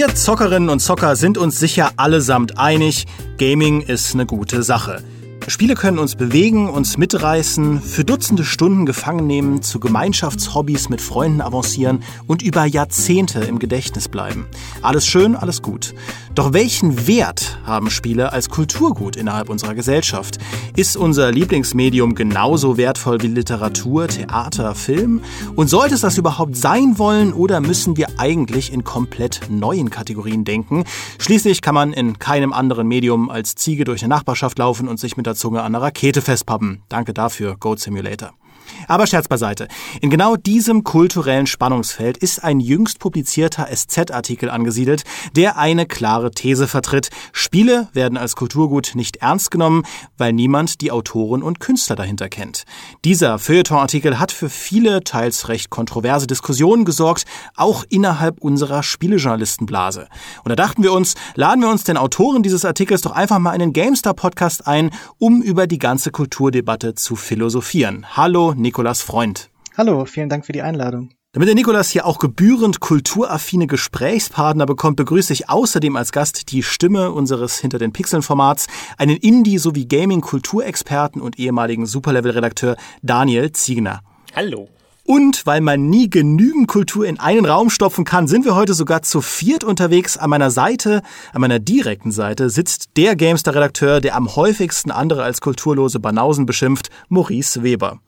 Wir Zockerinnen und Zocker sind uns sicher allesamt einig, Gaming ist eine gute Sache. Spiele können uns bewegen, uns mitreißen, für Dutzende Stunden gefangen nehmen, zu Gemeinschaftshobbys mit Freunden avancieren und über Jahrzehnte im Gedächtnis bleiben. Alles schön, alles gut. Doch welchen Wert haben Spiele als Kulturgut innerhalb unserer Gesellschaft? Ist unser Lieblingsmedium genauso wertvoll wie Literatur, Theater, Film? Und sollte es das überhaupt sein wollen oder müssen wir eigentlich in komplett neuen Kategorien denken? Schließlich kann man in keinem anderen Medium als Ziege durch eine Nachbarschaft laufen und sich mit der Zunge an einer Rakete festpappen. Danke dafür, Goat Simulator. Aber Scherz beiseite. In genau diesem kulturellen Spannungsfeld ist ein jüngst publizierter SZ-Artikel angesiedelt, der eine klare These vertritt. Spiele werden als Kulturgut nicht ernst genommen, weil niemand die Autoren und Künstler dahinter kennt. Dieser Feuilleton-Artikel hat für viele, teils recht kontroverse Diskussionen gesorgt, auch innerhalb unserer Spielejournalistenblase. Und da dachten wir uns, laden wir uns den Autoren dieses Artikels doch einfach mal in den GameStar-Podcast ein, um über die ganze Kulturdebatte zu philosophieren. Hallo, Nikolas Freund. Hallo, vielen Dank für die Einladung. Damit der Nikolas hier auch gebührend kulturaffine Gesprächspartner bekommt, begrüße ich außerdem als Gast die Stimme unseres Hinter den Pixeln Formats, einen Indie- sowie Gaming-Kulturexperten und ehemaligen Superlevel-Redakteur Daniel Ziegner. Hallo. Und weil man nie genügend Kultur in einen Raum stopfen kann, sind wir heute sogar zu viert unterwegs. An meiner Seite, an meiner direkten Seite, sitzt der Gamestar-Redakteur, der am häufigsten andere als kulturlose Banausen beschimpft, Maurice Weber.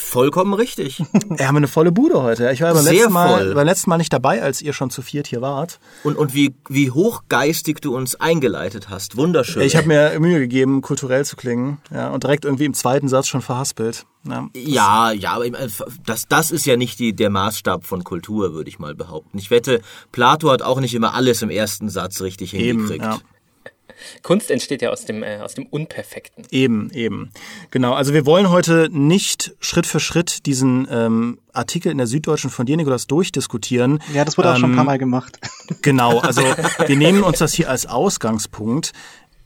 Vollkommen richtig. Wir haben eine volle Bude heute. Ich war beim, Sehr letzten Mal, voll. beim letzten Mal nicht dabei, als ihr schon zu viert hier wart. Und, und wie, wie hochgeistig du uns eingeleitet hast. Wunderschön. Ich habe mir Mühe gegeben, kulturell zu klingen. Ja, und direkt irgendwie im zweiten Satz schon verhaspelt. Ja, ja, ja aber das, das ist ja nicht die, der Maßstab von Kultur, würde ich mal behaupten. Ich wette, Plato hat auch nicht immer alles im ersten Satz richtig hingekriegt. Eben, ja. Kunst entsteht ja aus dem, äh, aus dem Unperfekten. Eben, eben. Genau. Also wir wollen heute nicht Schritt für Schritt diesen ähm, Artikel in der Süddeutschen von dir, Nikolas, durchdiskutieren. Ja, das wurde ähm, auch schon ein paar ähm, Mal gemacht. Genau. Also wir nehmen uns das hier als Ausgangspunkt.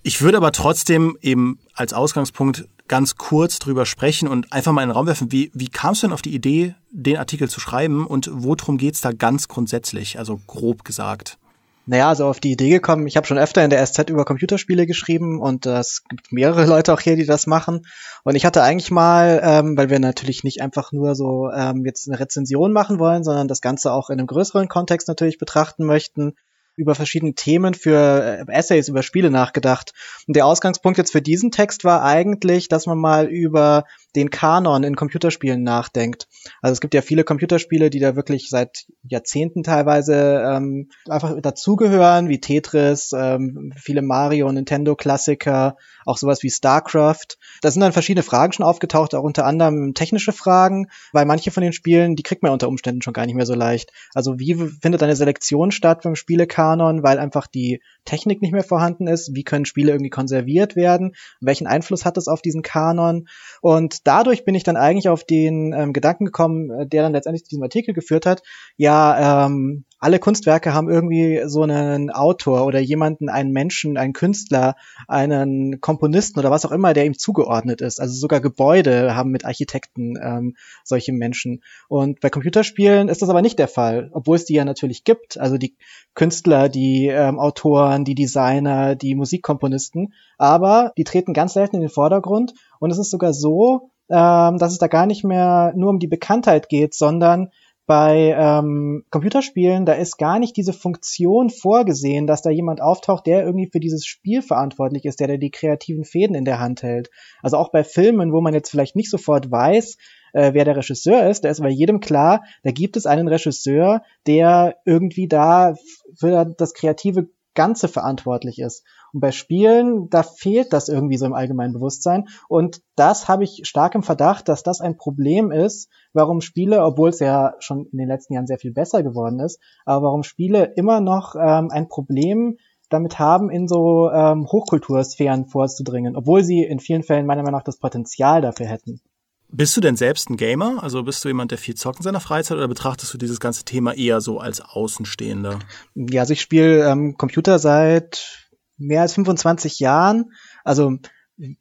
Ich würde aber trotzdem eben als Ausgangspunkt ganz kurz drüber sprechen und einfach mal in den Raum werfen, wie, wie kamst du denn auf die Idee, den Artikel zu schreiben und worum geht's da ganz grundsätzlich, also grob gesagt? Naja, also auf die Idee gekommen, ich habe schon öfter in der SZ über Computerspiele geschrieben und es gibt mehrere Leute auch hier, die das machen. Und ich hatte eigentlich mal, ähm, weil wir natürlich nicht einfach nur so ähm, jetzt eine Rezension machen wollen, sondern das Ganze auch in einem größeren Kontext natürlich betrachten möchten, über verschiedene Themen für äh, Essays über Spiele nachgedacht. Und der Ausgangspunkt jetzt für diesen Text war eigentlich, dass man mal über den Kanon in Computerspielen nachdenkt. Also es gibt ja viele Computerspiele, die da wirklich seit Jahrzehnten teilweise ähm, einfach dazugehören, wie Tetris, ähm, viele Mario, Nintendo-Klassiker, auch sowas wie StarCraft. Da sind dann verschiedene Fragen schon aufgetaucht, auch unter anderem technische Fragen, weil manche von den Spielen, die kriegt man unter Umständen schon gar nicht mehr so leicht. Also wie findet eine Selektion statt beim Spielekanon, weil einfach die Technik nicht mehr vorhanden ist? Wie können Spiele irgendwie konserviert werden? Welchen Einfluss hat das auf diesen Kanon? Und dadurch bin ich dann eigentlich auf den ähm, Gedanken gekommen, äh, der dann letztendlich zu diesem Artikel geführt hat. Ja, ähm, alle Kunstwerke haben irgendwie so einen Autor oder jemanden, einen Menschen, einen Künstler, einen Komponisten oder was auch immer, der ihm zugeordnet ist. Also sogar Gebäude haben mit Architekten ähm, solche Menschen. Und bei Computerspielen ist das aber nicht der Fall, obwohl es die ja natürlich gibt. Also die Künstler, die ähm, Autoren, die Designer, die Musikkomponisten. Aber die treten ganz selten in den Vordergrund. Und es ist sogar so, ähm, dass es da gar nicht mehr nur um die Bekanntheit geht, sondern bei ähm, Computerspielen, da ist gar nicht diese Funktion vorgesehen, dass da jemand auftaucht, der irgendwie für dieses Spiel verantwortlich ist, der, der die kreativen Fäden in der Hand hält. Also auch bei Filmen, wo man jetzt vielleicht nicht sofort weiß, äh, wer der Regisseur ist, da ist bei jedem klar, da gibt es einen Regisseur, der irgendwie da für das kreative Ganze verantwortlich ist. Und bei Spielen, da fehlt das irgendwie so im allgemeinen Bewusstsein. Und das habe ich stark im Verdacht, dass das ein Problem ist, warum Spiele, obwohl es ja schon in den letzten Jahren sehr viel besser geworden ist, aber warum Spiele immer noch ähm, ein Problem damit haben, in so ähm, Hochkultursphären vorzudringen, obwohl sie in vielen Fällen meiner Meinung nach das Potenzial dafür hätten. Bist du denn selbst ein Gamer? Also bist du jemand, der viel zockt in seiner Freizeit oder betrachtest du dieses ganze Thema eher so als Außenstehender? Ja, also ich spiele ähm, Computer seit mehr als 25 Jahren. Also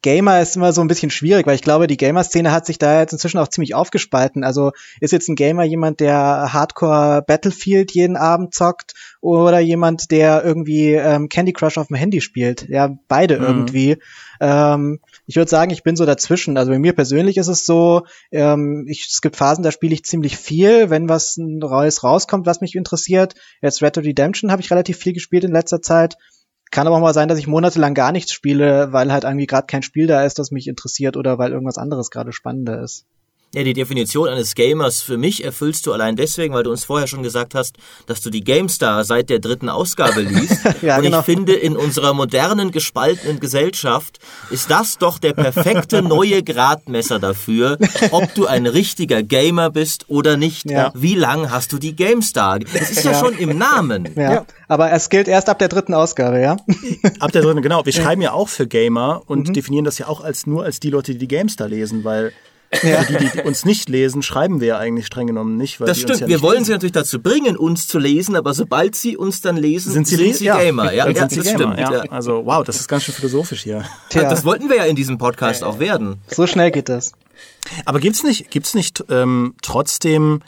Gamer ist immer so ein bisschen schwierig, weil ich glaube, die Gamer-Szene hat sich da jetzt inzwischen auch ziemlich aufgespalten. Also ist jetzt ein Gamer jemand, der Hardcore Battlefield jeden Abend zockt oder jemand, der irgendwie ähm, Candy Crush auf dem Handy spielt? Ja, beide mhm. irgendwie. Ähm, ich würde sagen, ich bin so dazwischen. Also bei mir persönlich ist es so, ähm, ich, es gibt Phasen, da spiele ich ziemlich viel, wenn was Neues rauskommt, was mich interessiert. Jetzt Red Dead Redemption habe ich relativ viel gespielt in letzter Zeit. Kann aber auch mal sein, dass ich monatelang gar nichts spiele, weil halt irgendwie gerade kein Spiel da ist, das mich interessiert oder weil irgendwas anderes gerade spannender ist. Ja, die Definition eines Gamers für mich erfüllst du allein deswegen, weil du uns vorher schon gesagt hast, dass du die GameStar seit der dritten Ausgabe liest. ja, Und genau. ich finde, in unserer modernen, gespaltenen Gesellschaft ist das doch der perfekte neue Gradmesser dafür, ob du ein richtiger Gamer bist oder nicht. Ja. Wie lang hast du die GameStar? Das ist ja, ja schon im Namen. Ja. ja. aber es gilt erst ab der dritten Ausgabe, ja? ab der dritten, genau. Wir schreiben ja auch für Gamer und mhm. definieren das ja auch als nur als die Leute, die die GameStar lesen, weil ja. Die, die, uns nicht lesen, schreiben wir ja eigentlich streng genommen nicht. Weil das stimmt, ja wir wollen lesen. sie natürlich dazu bringen, uns zu lesen, aber sobald sie uns dann lesen, sind sie, sind sie ja. Gamer. Ja, ja, das Gamer, stimmt. Also wow, das ist ganz schön philosophisch hier. Tja. Das wollten wir ja in diesem Podcast auch werden. So schnell geht das. Aber gibt's nicht, gibt's nicht ähm, trotzdem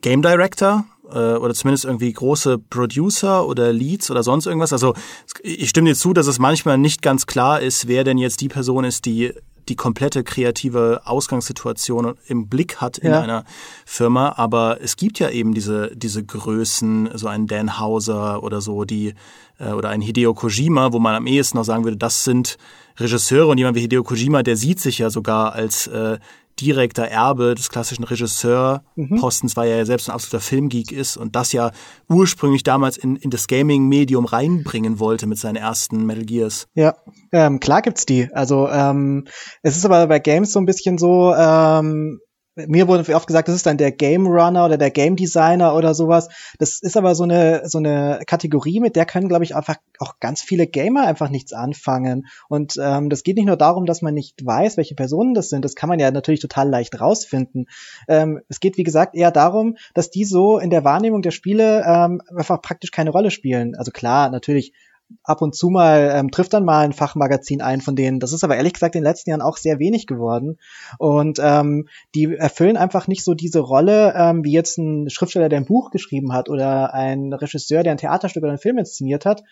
Game Director äh, oder zumindest irgendwie große Producer oder Leads oder sonst irgendwas. Also ich stimme dir zu, dass es manchmal nicht ganz klar ist, wer denn jetzt die Person ist, die die komplette kreative Ausgangssituation im Blick hat in ja. einer Firma. Aber es gibt ja eben diese, diese Größen, so ein Dan Hauser oder so, die, äh, oder ein Hideo Kojima, wo man am ehesten noch sagen würde, das sind Regisseure und jemand wie Hideo Kojima, der sieht sich ja sogar als äh, direkter Erbe des klassischen Regisseurpostens, mhm. weil er ja selbst ein absoluter Filmgeek ist und das ja ursprünglich damals in, in das Gaming-Medium reinbringen wollte mit seinen ersten Metal Gears. Ja, ähm, klar gibt's die. Also ähm, es ist aber bei Games so ein bisschen so, ähm, mir wurde oft gesagt, das ist dann der Game Runner oder der Game Designer oder sowas. Das ist aber so eine so eine Kategorie, mit der können, glaube ich, einfach auch ganz viele Gamer einfach nichts anfangen. Und ähm, das geht nicht nur darum, dass man nicht weiß, welche Personen das sind. Das kann man ja natürlich total leicht rausfinden. Ähm, es geht, wie gesagt, eher darum, dass die so in der Wahrnehmung der Spiele ähm, einfach praktisch keine Rolle spielen. Also klar, natürlich ab und zu mal ähm, trifft dann mal ein Fachmagazin ein von denen. Das ist aber ehrlich gesagt in den letzten Jahren auch sehr wenig geworden. Und ähm, die erfüllen einfach nicht so diese Rolle, ähm, wie jetzt ein Schriftsteller, der ein Buch geschrieben hat oder ein Regisseur, der ein Theaterstück oder einen Film inszeniert hat.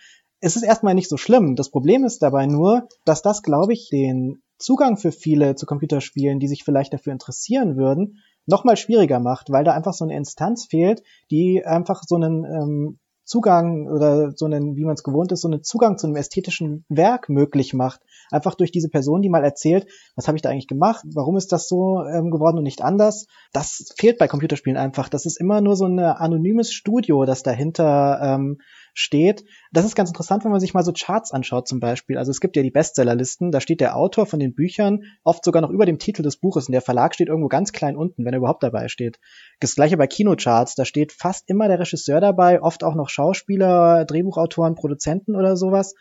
Es ist erstmal nicht so schlimm. Das Problem ist dabei nur, dass das, glaube ich, den Zugang für viele zu Computerspielen, die sich vielleicht dafür interessieren würden, nochmal schwieriger macht, weil da einfach so eine Instanz fehlt, die einfach so einen ähm, Zugang oder so einen, wie man es gewohnt ist, so einen Zugang zu einem ästhetischen Werk möglich macht. Einfach durch diese Person, die mal erzählt, was habe ich da eigentlich gemacht, warum ist das so ähm, geworden und nicht anders. Das fehlt bei Computerspielen einfach. Das ist immer nur so ein anonymes Studio, das dahinter ähm, steht. Das ist ganz interessant, wenn man sich mal so Charts anschaut zum Beispiel. Also es gibt ja die Bestsellerlisten, da steht der Autor von den Büchern oft sogar noch über dem Titel des Buches und der Verlag steht irgendwo ganz klein unten, wenn er überhaupt dabei steht. Das gleiche bei Kinocharts, da steht fast immer der Regisseur dabei, oft auch noch Schauspieler, Drehbuchautoren, Produzenten oder sowas.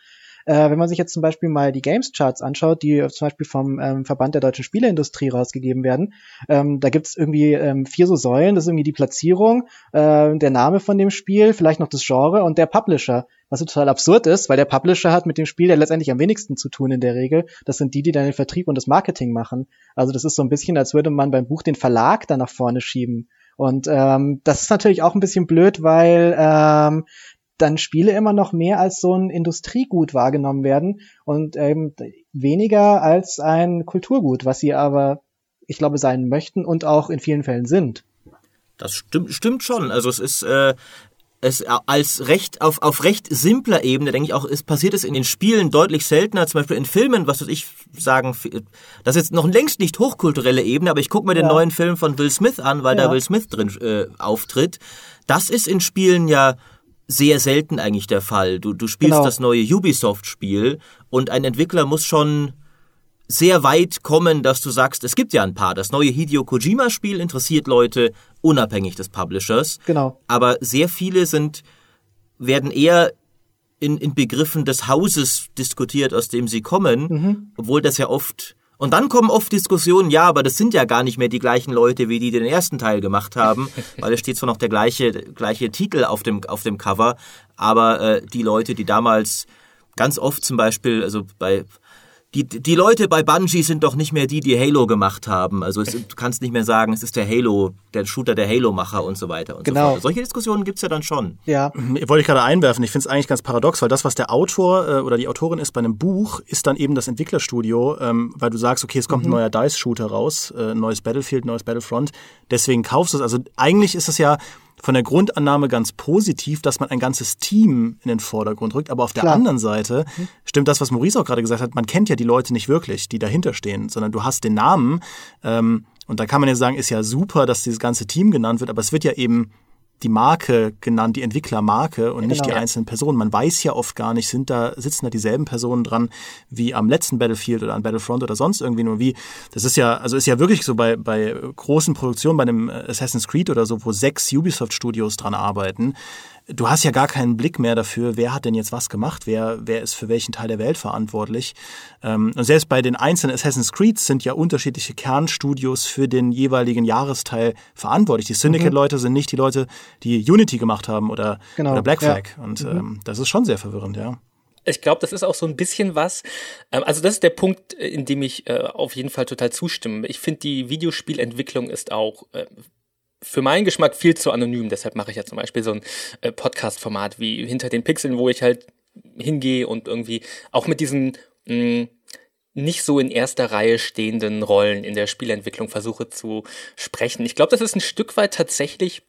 Äh, wenn man sich jetzt zum Beispiel mal die Games-Charts anschaut, die zum Beispiel vom ähm, Verband der deutschen Spieleindustrie rausgegeben werden, ähm, da gibt's irgendwie ähm, vier so Säulen. Das ist irgendwie die Platzierung, äh, der Name von dem Spiel, vielleicht noch das Genre und der Publisher. Was total absurd ist, weil der Publisher hat mit dem Spiel ja letztendlich am wenigsten zu tun in der Regel. Das sind die, die dann den Vertrieb und das Marketing machen. Also das ist so ein bisschen, als würde man beim Buch den Verlag da nach vorne schieben. Und ähm, das ist natürlich auch ein bisschen blöd, weil ähm, dann Spiele immer noch mehr als so ein Industriegut wahrgenommen werden und ähm, weniger als ein Kulturgut, was sie aber, ich glaube, sein möchten und auch in vielen Fällen sind. Das stimmt, stimmt schon. Also es ist äh, es als recht auf, auf recht simpler Ebene, denke ich auch, es passiert es in den Spielen deutlich seltener, zum Beispiel in Filmen, was würde ich sagen, das ist jetzt noch längst nicht hochkulturelle Ebene, aber ich gucke mir den ja. neuen Film von Will Smith an, weil ja. da Will Smith drin äh, auftritt. Das ist in Spielen ja sehr selten eigentlich der Fall. Du, du spielst genau. das neue Ubisoft-Spiel und ein Entwickler muss schon sehr weit kommen, dass du sagst, es gibt ja ein paar. Das neue Hideo Kojima-Spiel interessiert Leute unabhängig des Publishers. Genau. Aber sehr viele sind, werden eher in, in Begriffen des Hauses diskutiert, aus dem sie kommen, mhm. obwohl das ja oft und dann kommen oft Diskussionen, ja, aber das sind ja gar nicht mehr die gleichen Leute, wie die den ersten Teil gemacht haben, weil es steht zwar noch der gleiche, gleiche Titel auf dem, auf dem Cover, aber äh, die Leute, die damals ganz oft zum Beispiel, also bei die, die Leute bei Bungie sind doch nicht mehr die, die Halo gemacht haben. Also es, du kannst nicht mehr sagen, es ist der Halo, der Shooter, der Halo-Macher und so weiter und genau. so fort. Solche Diskussionen gibt's ja dann schon. Ja. Wollte ich gerade einwerfen. Ich finde es eigentlich ganz paradox, weil das, was der Autor äh, oder die Autorin ist bei einem Buch, ist dann eben das Entwicklerstudio, ähm, weil du sagst, okay, es kommt mhm. ein neuer DICE-Shooter raus, äh, neues Battlefield, neues Battlefront. Deswegen kaufst du es. Also eigentlich ist es ja von der Grundannahme ganz positiv, dass man ein ganzes Team in den Vordergrund rückt. Aber auf der Klar. anderen Seite mhm. stimmt das, was Maurice auch gerade gesagt hat, man kennt ja die Leute nicht wirklich, die dahinter stehen, sondern du hast den Namen. Ähm, und da kann man ja sagen, ist ja super, dass dieses ganze Team genannt wird, aber es wird ja eben die Marke genannt, die Entwicklermarke und nicht genau, die einzelnen Personen. Man weiß ja oft gar nicht, sind da, sitzen da dieselben Personen dran wie am letzten Battlefield oder an Battlefront oder sonst irgendwie nur wie. Das ist ja, also ist ja wirklich so bei, bei großen Produktionen, bei einem Assassin's Creed oder so, wo sechs Ubisoft Studios dran arbeiten du hast ja gar keinen Blick mehr dafür, wer hat denn jetzt was gemacht, wer, wer ist für welchen Teil der Welt verantwortlich. Ähm, und selbst bei den einzelnen Assassin's Creeds sind ja unterschiedliche Kernstudios für den jeweiligen Jahresteil verantwortlich. Die Syndicate-Leute mhm. sind nicht die Leute, die Unity gemacht haben oder, genau. oder Black Flag. Ja. Und mhm. ähm, das ist schon sehr verwirrend, ja. Ich glaube, das ist auch so ein bisschen was. Ähm, also das ist der Punkt, in dem ich äh, auf jeden Fall total zustimme. Ich finde, die Videospielentwicklung ist auch äh, für meinen Geschmack viel zu anonym. Deshalb mache ich ja zum Beispiel so ein äh, Podcast-Format wie Hinter den Pixeln, wo ich halt hingehe und irgendwie auch mit diesen mh, mm, nicht so in erster Reihe stehenden Rollen in der Spielentwicklung versuche zu sprechen. Ich glaube, das ist ein Stück weit tatsächlich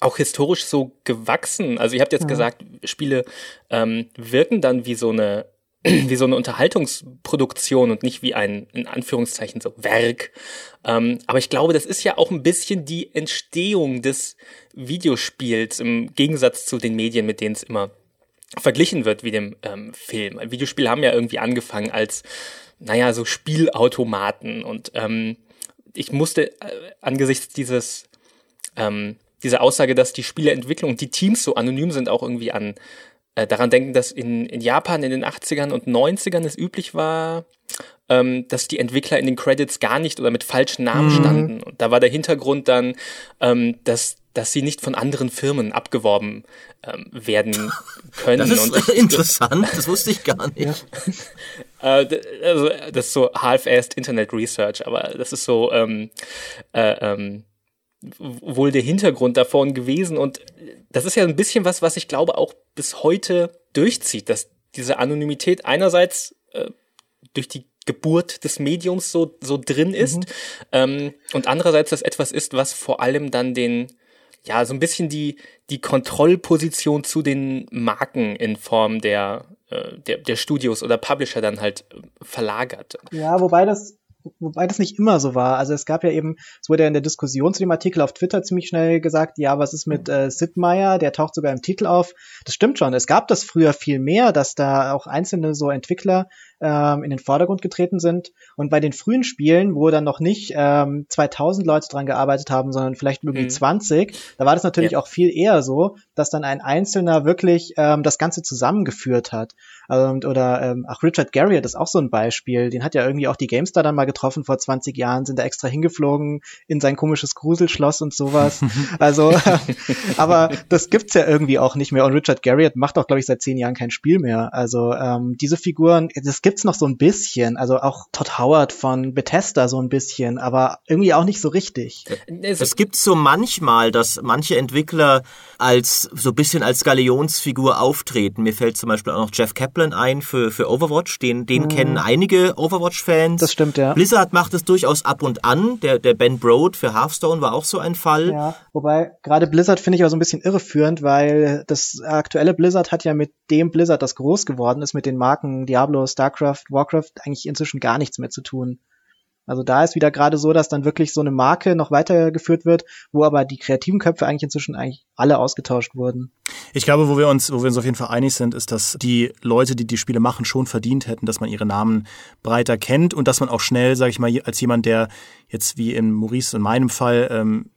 auch historisch so gewachsen. Also ihr habt jetzt ja. gesagt, Spiele ähm, wirken dann wie so eine wie so eine Unterhaltungsproduktion und nicht wie ein, in Anführungszeichen, so Werk. Ähm, aber ich glaube, das ist ja auch ein bisschen die Entstehung des Videospiels im Gegensatz zu den Medien, mit denen es immer verglichen wird wie dem ähm, Film. Videospiele haben ja irgendwie angefangen als, naja, so Spielautomaten und ähm, ich musste äh, angesichts dieses, ähm, dieser Aussage, dass die Spieleentwicklung und die Teams so anonym sind, auch irgendwie an äh, daran denken, dass in, in Japan in den 80ern und 90ern es üblich war, ähm, dass die Entwickler in den Credits gar nicht oder mit falschen Namen mhm. standen. Und da war der Hintergrund dann, ähm, dass dass sie nicht von anderen Firmen abgeworben ähm, werden können. Das ist interessant, das wusste ich gar nicht. Ja. äh, also, das ist so half-assed Internet Research, aber das ist so ähm, äh, ähm, wohl der Hintergrund davon gewesen. Und das ist ja ein bisschen was, was ich glaube auch bis heute durchzieht, dass diese Anonymität einerseits äh, durch die Geburt des Mediums so, so drin ist mhm. ähm, und andererseits das etwas ist, was vor allem dann den, ja, so ein bisschen die, die Kontrollposition zu den Marken in Form der, äh, der, der Studios oder Publisher dann halt äh, verlagert. Ja, wobei das wobei das nicht immer so war. Also es gab ja eben, es wurde ja in der Diskussion zu dem Artikel auf Twitter ziemlich schnell gesagt, ja, was ist mit äh, Sid Meier, der taucht sogar im Titel auf. Das stimmt schon, es gab das früher viel mehr, dass da auch einzelne so Entwickler ähm, in den Vordergrund getreten sind. Und bei den frühen Spielen, wo dann noch nicht ähm, 2000 Leute dran gearbeitet haben, sondern vielleicht irgendwie mhm. 20, da war das natürlich ja. auch viel eher so, dass dann ein Einzelner wirklich ähm, das Ganze zusammengeführt hat. Und, oder ähm, ach, Richard Garriott ist auch so ein Beispiel. Den hat ja irgendwie auch die GameStar dann mal getroffen vor 20 Jahren, sind da extra hingeflogen in sein komisches Gruselschloss und sowas. also, aber das gibt's ja irgendwie auch nicht mehr. Und Richard Garriott macht auch, glaube ich, seit zehn Jahren kein Spiel mehr. Also ähm, diese Figuren, das gibt's noch so ein bisschen. Also auch Todd Howard von Bethesda so ein bisschen, aber irgendwie auch nicht so richtig. Es gibt so manchmal, dass manche Entwickler als so ein bisschen als Galionsfigur auftreten. Mir fällt zum Beispiel auch noch Jeff Kaplan ein für, für Overwatch. Den, den mhm. kennen einige Overwatch-Fans. Das stimmt, ja. Blizzard macht es durchaus ab und an. Der, der Ben Broad für Hearthstone war auch so ein Fall. Ja, wobei gerade Blizzard finde ich auch so ein bisschen irreführend, weil das aktuelle Blizzard hat ja mit dem Blizzard, das groß geworden ist, mit den Marken Diablo, StarCraft, Warcraft eigentlich inzwischen gar nichts mehr zu tun. Also da ist wieder gerade so, dass dann wirklich so eine Marke noch weitergeführt wird, wo aber die kreativen Köpfe eigentlich inzwischen eigentlich alle ausgetauscht wurden. Ich glaube, wo wir uns, wo wir uns auf jeden Fall einig sind, ist, dass die Leute, die die Spiele machen, schon verdient hätten, dass man ihre Namen breiter kennt und dass man auch schnell, sage ich mal, als jemand, der jetzt wie in Maurice und meinem Fall ähm,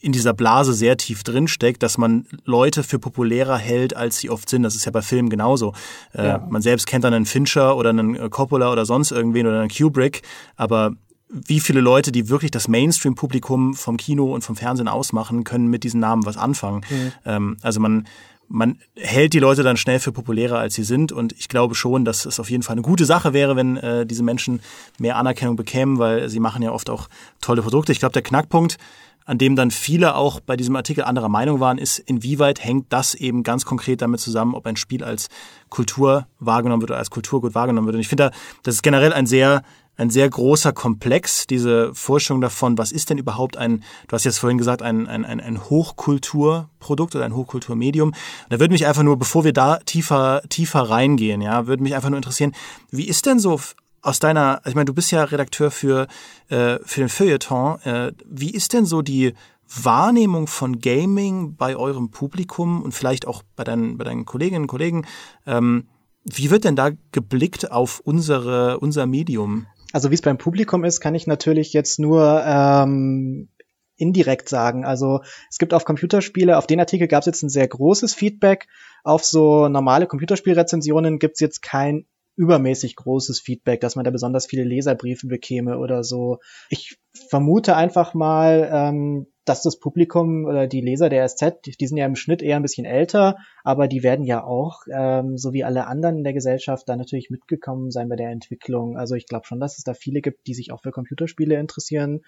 in dieser Blase sehr tief drinsteckt, dass man Leute für populärer hält, als sie oft sind. Das ist ja bei Filmen genauso. Äh, ja. man selbst kennt dann einen Fincher oder einen äh, Coppola oder sonst irgendwen oder einen Kubrick, aber wie viele Leute, die wirklich das Mainstream-Publikum vom Kino und vom Fernsehen ausmachen, können mit diesen Namen was anfangen. Mhm. Ähm, also man man hält die Leute dann schnell für populärer, als sie sind. Und ich glaube schon, dass es auf jeden Fall eine gute Sache wäre, wenn äh, diese Menschen mehr Anerkennung bekämen, weil sie machen ja oft auch tolle Produkte. Ich glaube, der Knackpunkt, an dem dann viele auch bei diesem Artikel anderer Meinung waren, ist, inwieweit hängt das eben ganz konkret damit zusammen, ob ein Spiel als Kultur wahrgenommen wird oder als Kulturgut wahrgenommen wird. Und ich finde, das ist generell ein sehr ein sehr großer Komplex, diese Forschung davon, was ist denn überhaupt ein, du hast jetzt vorhin gesagt, ein, ein, ein Hochkulturprodukt oder ein Hochkulturmedium. Da würde mich einfach nur, bevor wir da tiefer, tiefer reingehen, ja, würde mich einfach nur interessieren, wie ist denn so aus deiner, ich meine, du bist ja Redakteur für, äh, für den Feuilleton, äh, wie ist denn so die Wahrnehmung von Gaming bei eurem Publikum und vielleicht auch bei deinen, bei deinen Kolleginnen und Kollegen? Ähm, wie wird denn da geblickt auf unsere, unser Medium? Also wie es beim Publikum ist, kann ich natürlich jetzt nur ähm, indirekt sagen. Also es gibt auf Computerspiele, auf den Artikel gab es jetzt ein sehr großes Feedback. Auf so normale Computerspielrezensionen gibt es jetzt kein übermäßig großes Feedback, dass man da besonders viele Leserbriefe bekäme oder so. Ich vermute einfach mal, ähm, dass das Publikum oder die Leser der SZ, die, sind ja im Schnitt eher ein bisschen älter, aber die werden ja auch, ähm, so wie alle anderen in der Gesellschaft, da natürlich mitgekommen sein bei der Entwicklung. Also ich glaube schon, dass es da viele gibt, die sich auch für Computerspiele interessieren.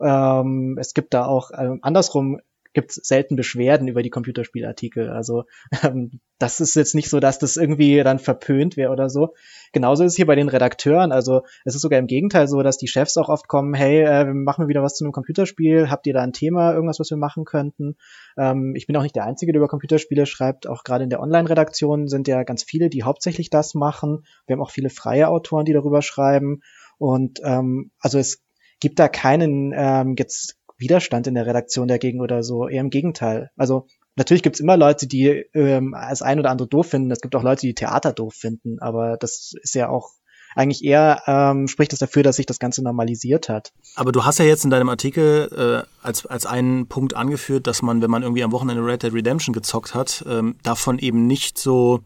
Ähm, es gibt da auch ähm, andersrum gibt es selten Beschwerden über die Computerspielartikel. Also ähm, das ist jetzt nicht so, dass das irgendwie dann verpönt wäre oder so. Genauso ist es hier bei den Redakteuren. Also es ist sogar im Gegenteil so, dass die Chefs auch oft kommen, hey, äh, wir machen wieder was zu einem Computerspiel, habt ihr da ein Thema, irgendwas, was wir machen könnten? Ähm, ich bin auch nicht der Einzige, der über Computerspiele schreibt. Auch gerade in der Online-Redaktion sind ja ganz viele, die hauptsächlich das machen. Wir haben auch viele freie Autoren, die darüber schreiben. Und ähm, also es gibt da keinen ähm, jetzt Widerstand in der Redaktion dagegen oder so. Eher im Gegenteil. Also natürlich gibt's immer Leute, die ähm, das ein oder andere doof finden. Es gibt auch Leute, die Theater doof finden. Aber das ist ja auch eigentlich eher ähm, spricht es das dafür, dass sich das Ganze normalisiert hat. Aber du hast ja jetzt in deinem Artikel äh, als, als einen Punkt angeführt, dass man, wenn man irgendwie am Wochenende Red Dead Redemption gezockt hat, ähm, davon eben nicht so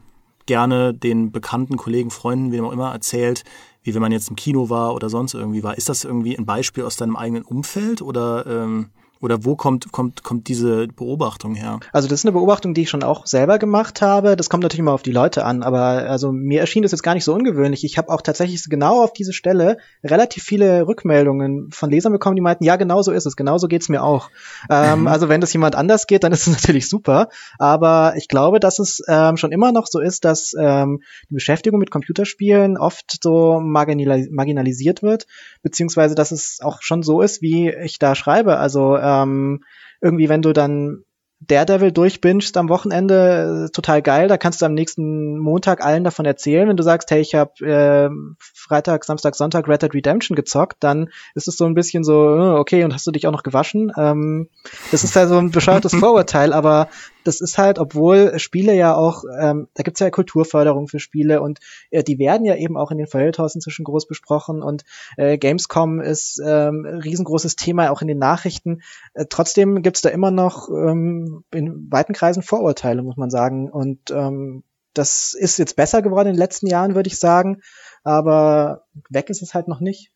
gerne den bekannten Kollegen, Freunden, wie auch immer erzählt, wie wenn man jetzt im Kino war oder sonst irgendwie war. Ist das irgendwie ein Beispiel aus deinem eigenen Umfeld oder ähm, oder wo kommt, kommt, kommt diese Beobachtung her? Also das ist eine Beobachtung, die ich schon auch selber gemacht habe. Das kommt natürlich immer auf die Leute an, aber also mir erschien das jetzt gar nicht so ungewöhnlich. Ich habe auch tatsächlich genau auf diese Stelle relativ viele Rückmeldungen von Lesern bekommen, die meinten, ja, genau so ist es, genau so geht's mir auch. Ähm, mhm. Also wenn das jemand anders geht, dann ist es natürlich super. Aber ich glaube, dass es ähm, schon immer noch so ist, dass ähm, die Beschäftigung mit Computerspielen oft so marginalis marginalisiert wird, beziehungsweise dass es auch schon so ist, wie ich da schreibe. Also ähm, irgendwie, wenn du dann Daredevil durchbingst am Wochenende, äh, total geil. Da kannst du am nächsten Montag allen davon erzählen. Wenn du sagst, hey, ich habe äh, Freitag, Samstag, Sonntag Red Dead Redemption gezockt, dann ist es so ein bisschen so, äh, okay, und hast du dich auch noch gewaschen? Ähm, das ist halt so ein bescheuertes Vorurteil, aber das ist halt, obwohl Spiele ja auch, ähm, da gibt's ja Kulturförderung für Spiele und äh, die werden ja eben auch in den Feuilletons inzwischen groß besprochen und äh, Gamescom ist ähm, riesengroßes Thema, auch in den Nachrichten. Äh, trotzdem gibt's da immer noch ähm, in weiten Kreisen Vorurteile, muss man sagen. Und ähm, das ist jetzt besser geworden in den letzten Jahren, würde ich sagen. Aber weg ist es halt noch nicht.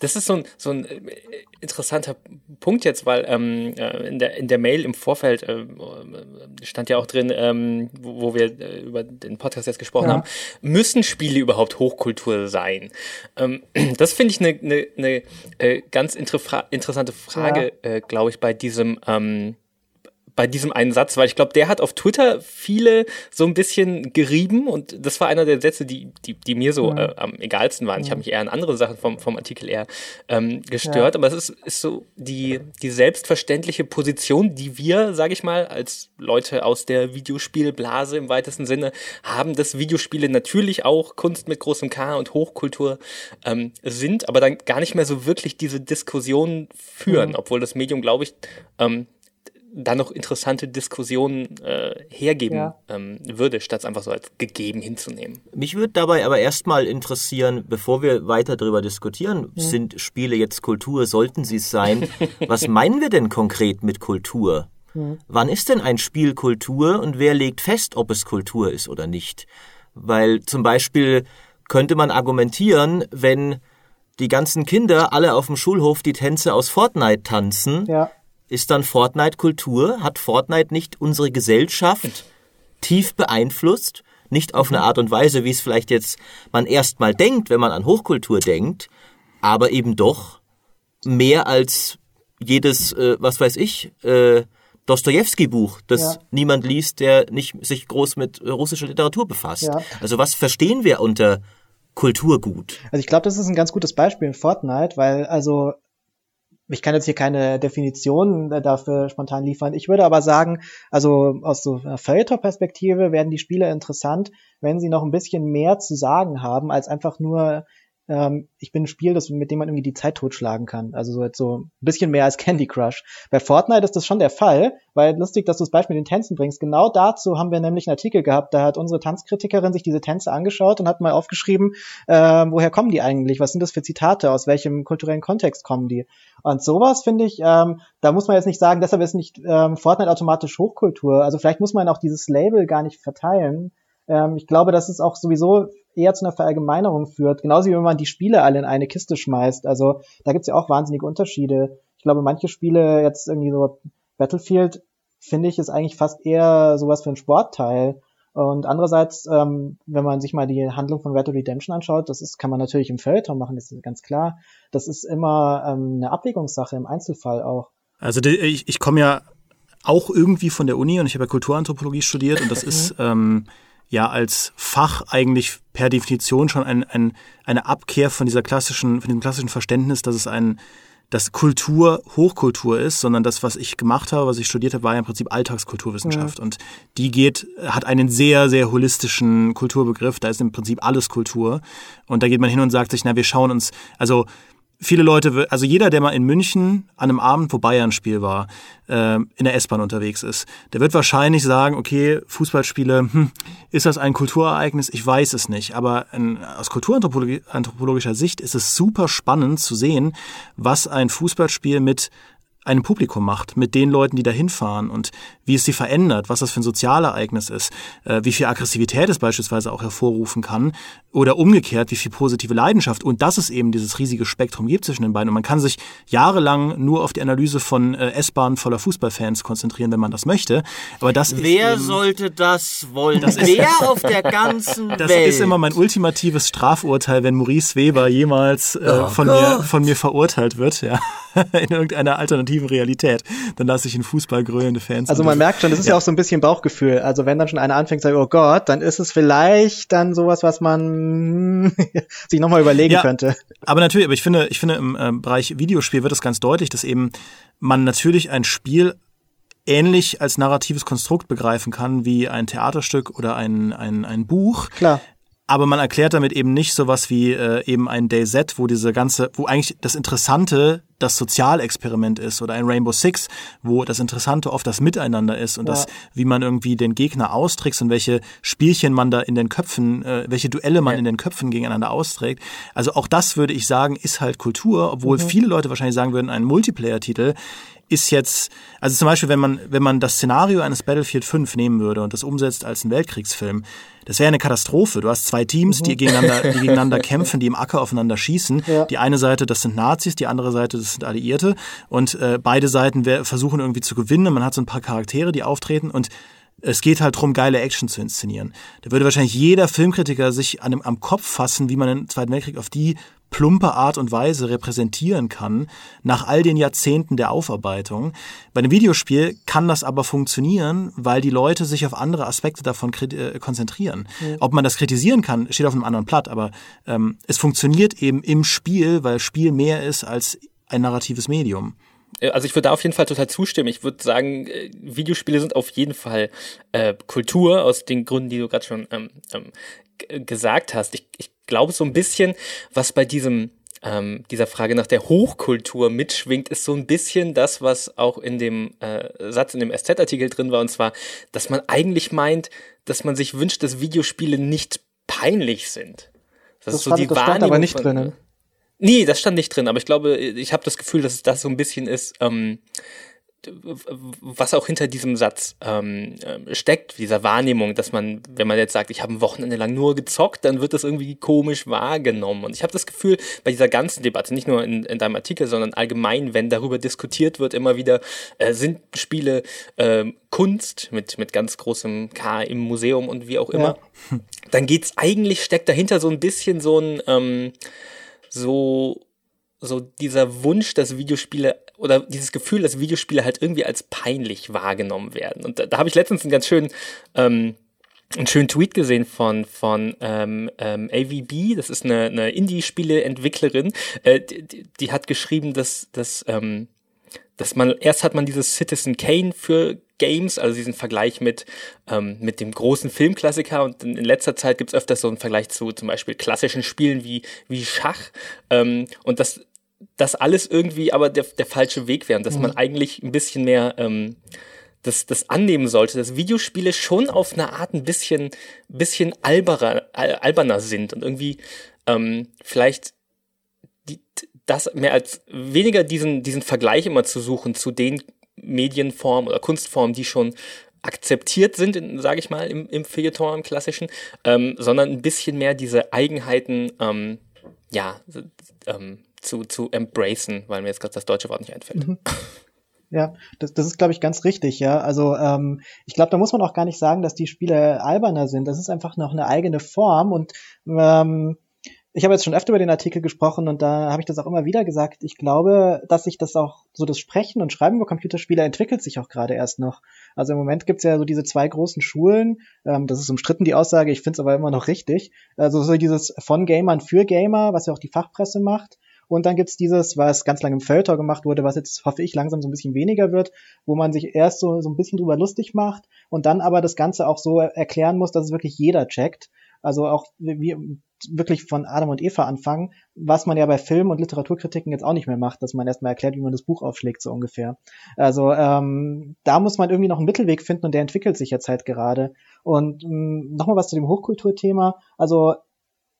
Das ist so ein, so ein äh, interessanter Punkt jetzt, weil ähm, äh, in, der, in der Mail im Vorfeld äh, stand ja auch drin, ähm, wo, wo wir äh, über den Podcast jetzt gesprochen ja. haben, müssen Spiele überhaupt Hochkultur sein? Ähm, das finde ich eine ne, ne, äh, ganz interessante Frage, ja. äh, glaube ich, bei diesem ähm, bei diesem einen Satz, weil ich glaube, der hat auf Twitter viele so ein bisschen gerieben und das war einer der Sätze, die, die, die mir so ja. äh, am egalsten waren. Ich habe mich eher an andere Sachen vom, vom Artikel eher ähm, gestört, ja. aber es ist, ist so die, die selbstverständliche Position, die wir, sage ich mal, als Leute aus der Videospielblase im weitesten Sinne haben, dass Videospiele natürlich auch Kunst mit großem K und Hochkultur ähm, sind, aber dann gar nicht mehr so wirklich diese Diskussion führen, mhm. obwohl das Medium, glaube ich, ähm, da noch interessante Diskussionen äh, hergeben ja. ähm, würde, statt es einfach so als gegeben hinzunehmen. Mich würde dabei aber erstmal interessieren, bevor wir weiter darüber diskutieren, ja. sind Spiele jetzt Kultur, sollten sie es sein? Was meinen wir denn konkret mit Kultur? Ja. Wann ist denn ein Spiel Kultur und wer legt fest, ob es Kultur ist oder nicht? Weil zum Beispiel könnte man argumentieren, wenn die ganzen Kinder alle auf dem Schulhof die Tänze aus Fortnite tanzen, ja ist dann Fortnite Kultur? Hat Fortnite nicht unsere Gesellschaft tief beeinflusst, nicht auf eine Art und Weise, wie es vielleicht jetzt man erstmal denkt, wenn man an Hochkultur denkt, aber eben doch mehr als jedes, äh, was weiß ich, äh, Dostoevsky-Buch, das ja. niemand liest, der nicht sich groß mit russischer Literatur befasst. Ja. Also was verstehen wir unter Kulturgut? Also ich glaube, das ist ein ganz gutes Beispiel in Fortnite, weil also ich kann jetzt hier keine Definition dafür spontan liefern. Ich würde aber sagen, also aus so einer Feuilleton-Perspektive werden die Spiele interessant, wenn sie noch ein bisschen mehr zu sagen haben, als einfach nur ähm, ich bin ein Spiel, das, mit dem man irgendwie die Zeit totschlagen kann. Also so, jetzt so ein bisschen mehr als Candy Crush. Bei Fortnite ist das schon der Fall, weil lustig, dass du das Beispiel mit den Tänzen bringst. Genau dazu haben wir nämlich einen Artikel gehabt. Da hat unsere Tanzkritikerin sich diese Tänze angeschaut und hat mal aufgeschrieben, äh, woher kommen die eigentlich? Was sind das für Zitate? Aus welchem kulturellen Kontext kommen die? Und sowas finde ich, ähm, da muss man jetzt nicht sagen, deshalb ist nicht ähm, Fortnite automatisch Hochkultur. Also vielleicht muss man auch dieses Label gar nicht verteilen. Ähm, ich glaube, dass es auch sowieso eher zu einer Verallgemeinerung führt. Genauso wie wenn man die Spiele alle in eine Kiste schmeißt. Also da gibt's ja auch wahnsinnige Unterschiede. Ich glaube, manche Spiele, jetzt irgendwie so Battlefield, finde ich, ist eigentlich fast eher sowas für ein Sportteil. Und andererseits, ähm, wenn man sich mal die Handlung von Red Dead Redemption anschaut, das ist, kann man natürlich im Feuilleton machen, das ist ganz klar. Das ist immer ähm, eine Abwägungssache im Einzelfall auch. Also ich, ich komme ja auch irgendwie von der Uni und ich habe ja Kulturanthropologie studiert und das ist ähm, ja als Fach eigentlich per Definition schon ein, ein, eine Abkehr von dieser klassischen, von dem klassischen Verständnis, dass es ein dass Kultur Hochkultur ist, sondern das, was ich gemacht habe, was ich studiert habe, war ja im Prinzip Alltagskulturwissenschaft. Ja. Und die geht, hat einen sehr, sehr holistischen Kulturbegriff. Da ist im Prinzip alles Kultur. Und da geht man hin und sagt sich, na, wir schauen uns, also viele Leute, also jeder, der mal in München an einem Abend, wo Bayern-Spiel war, äh, in der S-Bahn unterwegs ist, der wird wahrscheinlich sagen, okay, Fußballspiele, hm, ist das ein Kulturereignis? Ich weiß es nicht. Aber in, aus kulturanthropologischer Sicht ist es super spannend zu sehen, was ein Fußballspiel mit einem Publikum macht, mit den Leuten, die da hinfahren und wie es sie verändert, was das für ein Sozialereignis ist, äh, wie viel Aggressivität es beispielsweise auch hervorrufen kann oder umgekehrt, wie viel positive Leidenschaft und dass es eben dieses riesige Spektrum gibt zwischen den beiden. Und man kann sich jahrelang nur auf die Analyse von äh, S-Bahnen voller Fußballfans konzentrieren, wenn man das möchte. Aber das Wer sollte das wollen? Das Wer auf der ganzen das Welt? Das ist immer mein ultimatives Strafurteil, wenn Maurice Weber jemals äh, oh von, mir, von mir verurteilt wird, ja, in irgendeiner alternativen Realität. Dann lasse ich in Fußball grölende Fans. Also man merkt schon, das ist ja. ja auch so ein bisschen Bauchgefühl. Also wenn dann schon einer anfängt zu sagen, oh Gott, dann ist es vielleicht dann sowas, was man sich nochmal überlegen ja, könnte. Aber natürlich, aber ich finde, ich finde im äh, Bereich Videospiel wird es ganz deutlich, dass eben man natürlich ein Spiel ähnlich als narratives Konstrukt begreifen kann wie ein Theaterstück oder ein, ein, ein Buch. Klar aber man erklärt damit eben nicht sowas wie äh, eben ein DayZ, wo diese ganze, wo eigentlich das Interessante das Sozialexperiment ist oder ein Rainbow Six, wo das Interessante oft das Miteinander ist und ja. das, wie man irgendwie den Gegner austrickst und welche Spielchen man da in den Köpfen, äh, welche Duelle man ja. in den Köpfen gegeneinander austrägt. Also auch das würde ich sagen, ist halt Kultur, obwohl mhm. viele Leute wahrscheinlich sagen würden, ein Multiplayer-Titel ist jetzt, also zum Beispiel, wenn man, wenn man das Szenario eines Battlefield 5 nehmen würde und das umsetzt als einen Weltkriegsfilm, das wäre eine Katastrophe. Du hast zwei Teams, die mhm. gegeneinander, die gegeneinander kämpfen, die im Acker aufeinander schießen. Ja. Die eine Seite, das sind Nazis, die andere Seite, das sind Alliierte. Und äh, beide Seiten versuchen irgendwie zu gewinnen. Man hat so ein paar Charaktere, die auftreten und es geht halt darum, geile Action zu inszenieren. Da würde wahrscheinlich jeder Filmkritiker sich an dem, am Kopf fassen, wie man den Zweiten Weltkrieg auf die plumpe Art und Weise repräsentieren kann, nach all den Jahrzehnten der Aufarbeitung. Bei einem Videospiel kann das aber funktionieren, weil die Leute sich auf andere Aspekte davon äh, konzentrieren. Mhm. Ob man das kritisieren kann, steht auf einem anderen Blatt, aber ähm, es funktioniert eben im Spiel, weil Spiel mehr ist als ein narratives Medium. Äh, also ich würde da auf jeden Fall total zustimmen. Ich würde sagen, äh, Videospiele sind auf jeden Fall äh, Kultur, aus den Gründen, die du gerade schon ähm, ähm, gesagt hast. Ich, ich glaube so ein bisschen, was bei diesem ähm, dieser Frage nach der Hochkultur mitschwingt, ist so ein bisschen das, was auch in dem äh, Satz in dem SZ-Artikel drin war, und zwar, dass man eigentlich meint, dass man sich wünscht, dass Videospiele nicht peinlich sind. Das, das ist so stand, die das Wahrnehmung stand aber nicht drin. Nee, das stand nicht drin, aber ich glaube, ich habe das Gefühl, dass es das so ein bisschen ist. Ähm, was auch hinter diesem Satz ähm, äh, steckt, dieser Wahrnehmung, dass man, wenn man jetzt sagt, ich habe ein Wochenende lang nur gezockt, dann wird das irgendwie komisch wahrgenommen. Und ich habe das Gefühl, bei dieser ganzen Debatte, nicht nur in, in deinem Artikel, sondern allgemein, wenn darüber diskutiert wird, immer wieder, äh, sind Spiele äh, Kunst mit, mit ganz großem K im Museum und wie auch immer, ja. dann geht's eigentlich, steckt dahinter so ein bisschen so ein ähm, so so dieser Wunsch, dass Videospiele oder dieses Gefühl, dass Videospiele halt irgendwie als peinlich wahrgenommen werden. Und da, da habe ich letztens einen ganz schönen, ähm, einen schönen Tweet gesehen von, von ähm, ähm, AVB, das ist eine, eine Indie-Spiele-Entwicklerin, äh, die, die, hat geschrieben, dass, dass, ähm, dass man, erst hat man dieses Citizen Kane für Games, also diesen Vergleich mit, ähm, mit dem großen Filmklassiker. Und in, in letzter Zeit gibt es öfters so einen Vergleich zu zum Beispiel klassischen Spielen wie, wie Schach. Ähm, und das das alles irgendwie aber der, der falsche Weg wäre und dass mhm. man eigentlich ein bisschen mehr ähm, das, das annehmen sollte, dass Videospiele schon auf eine Art ein bisschen, bisschen alberer, alberner sind und irgendwie ähm, vielleicht die, das mehr als weniger diesen, diesen Vergleich immer zu suchen zu den Medienformen oder Kunstformen, die schon akzeptiert sind, sage ich mal, im, im Feuilleton, im klassischen, ähm, sondern ein bisschen mehr diese Eigenheiten, ähm, ja, ähm, zu, zu embracen, weil mir jetzt gerade das deutsche Wort nicht einfällt. Mhm. Ja, das, das ist, glaube ich, ganz richtig, ja. Also ähm, ich glaube, da muss man auch gar nicht sagen, dass die Spiele alberner sind. Das ist einfach noch eine eigene Form und ähm, ich habe jetzt schon öfter über den Artikel gesprochen und da habe ich das auch immer wieder gesagt. Ich glaube, dass sich das auch so das Sprechen und Schreiben über Computerspiele entwickelt sich auch gerade erst noch. Also im Moment gibt's ja so diese zwei großen Schulen. Ähm, das ist umstritten die Aussage, ich finde es aber immer noch richtig. Also so dieses von Gamern für Gamer, was ja auch die Fachpresse macht. Und dann gibt's dieses, was ganz lange im Feuilleton gemacht wurde, was jetzt hoffe ich langsam so ein bisschen weniger wird, wo man sich erst so, so ein bisschen drüber lustig macht und dann aber das Ganze auch so erklären muss, dass es wirklich jeder checkt. Also auch wie wirklich von Adam und Eva anfangen, was man ja bei Film- und Literaturkritiken jetzt auch nicht mehr macht, dass man erstmal erklärt, wie man das Buch aufschlägt, so ungefähr. Also ähm, da muss man irgendwie noch einen Mittelweg finden und der entwickelt sich jetzt halt gerade. Und ähm, nochmal was zu dem Hochkulturthema. Also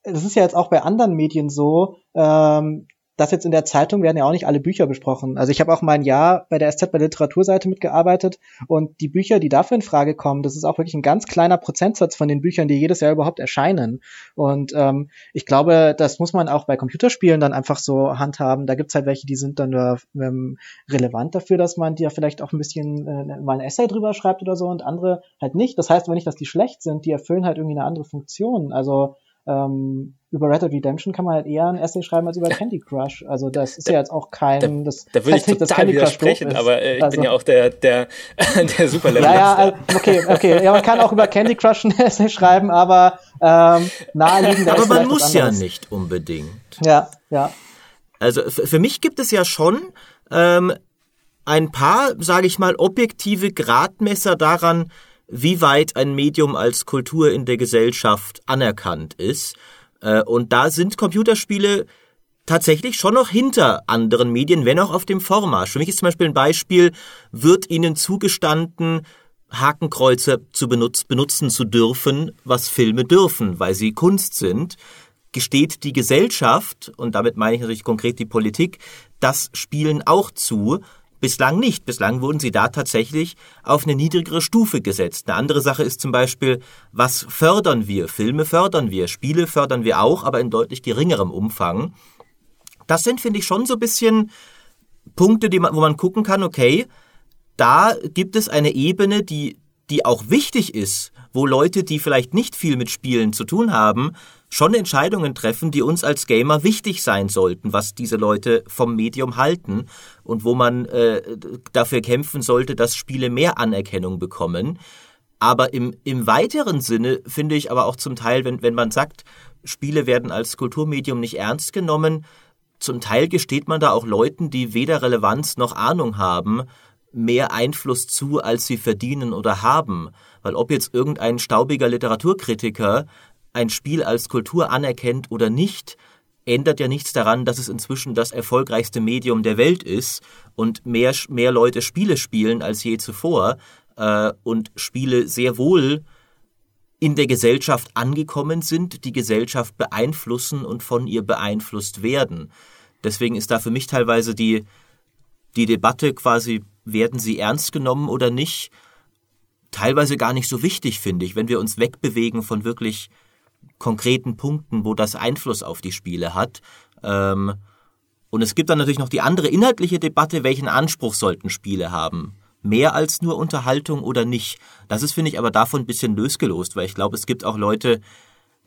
das ist ja jetzt auch bei anderen Medien so, ähm, das jetzt in der Zeitung werden ja auch nicht alle Bücher besprochen. Also ich habe auch mal ein Jahr bei der SZ bei Literaturseite mitgearbeitet und die Bücher, die dafür in Frage kommen, das ist auch wirklich ein ganz kleiner Prozentsatz von den Büchern, die jedes Jahr überhaupt erscheinen. Und ähm, ich glaube, das muss man auch bei Computerspielen dann einfach so handhaben. Da gibt's halt welche, die sind dann nur ähm, relevant dafür, dass man ja vielleicht auch ein bisschen äh, mal ein Essay drüber schreibt oder so und andere halt nicht. Das heißt aber nicht, dass die schlecht sind, die erfüllen halt irgendwie eine andere Funktion. Also ähm, über Red Dead Redemption kann man halt eher ein Essay schreiben als über Candy Crush. Also das ist da, ja jetzt auch kein. Da, das da würde ich nicht, total widersprechen, aber äh, ich also, bin ja auch der der der Super Level. Ja, ja, äh, okay, okay. Ja, man kann auch über Candy Crush ein Essay schreiben, aber ähm, naheliegend. aber man muss ja nicht unbedingt. Ja, ja. Also für mich gibt es ja schon ähm, ein paar, sage ich mal, objektive Gradmesser daran, wie weit ein Medium als Kultur in der Gesellschaft anerkannt ist. Äh, und da sind Computerspiele tatsächlich schon noch hinter anderen Medien, wenn auch auf dem Vormarsch. Für mich ist zum Beispiel ein Beispiel, wird ihnen zugestanden, Hakenkreuze zu benutz benutzen zu dürfen, was Filme dürfen, weil sie Kunst sind, gesteht die Gesellschaft, und damit meine ich natürlich konkret die Politik, das Spielen auch zu, Bislang nicht. Bislang wurden sie da tatsächlich auf eine niedrigere Stufe gesetzt. Eine andere Sache ist zum Beispiel, was fördern wir? Filme fördern wir, Spiele fördern wir auch, aber in deutlich geringerem Umfang. Das sind, finde ich, schon so ein bisschen Punkte, man, wo man gucken kann, okay, da gibt es eine Ebene, die, die auch wichtig ist, wo Leute, die vielleicht nicht viel mit Spielen zu tun haben, schon Entscheidungen treffen, die uns als Gamer wichtig sein sollten, was diese Leute vom Medium halten und wo man äh, dafür kämpfen sollte, dass Spiele mehr Anerkennung bekommen. Aber im, im weiteren Sinne finde ich aber auch zum Teil, wenn, wenn man sagt, Spiele werden als Kulturmedium nicht ernst genommen, zum Teil gesteht man da auch Leuten, die weder Relevanz noch Ahnung haben, mehr Einfluss zu, als sie verdienen oder haben. Weil ob jetzt irgendein staubiger Literaturkritiker ein Spiel als Kultur anerkennt oder nicht, ändert ja nichts daran, dass es inzwischen das erfolgreichste Medium der Welt ist und mehr, mehr Leute Spiele spielen als je zuvor äh, und Spiele sehr wohl in der Gesellschaft angekommen sind, die Gesellschaft beeinflussen und von ihr beeinflusst werden. Deswegen ist da für mich teilweise die, die Debatte quasi werden sie ernst genommen oder nicht, teilweise gar nicht so wichtig, finde ich, wenn wir uns wegbewegen von wirklich konkreten Punkten, wo das Einfluss auf die Spiele hat. Ähm, und es gibt dann natürlich noch die andere inhaltliche Debatte, welchen Anspruch sollten Spiele haben? Mehr als nur Unterhaltung oder nicht? Das ist, finde ich, aber davon ein bisschen lösgelost, weil ich glaube, es gibt auch Leute,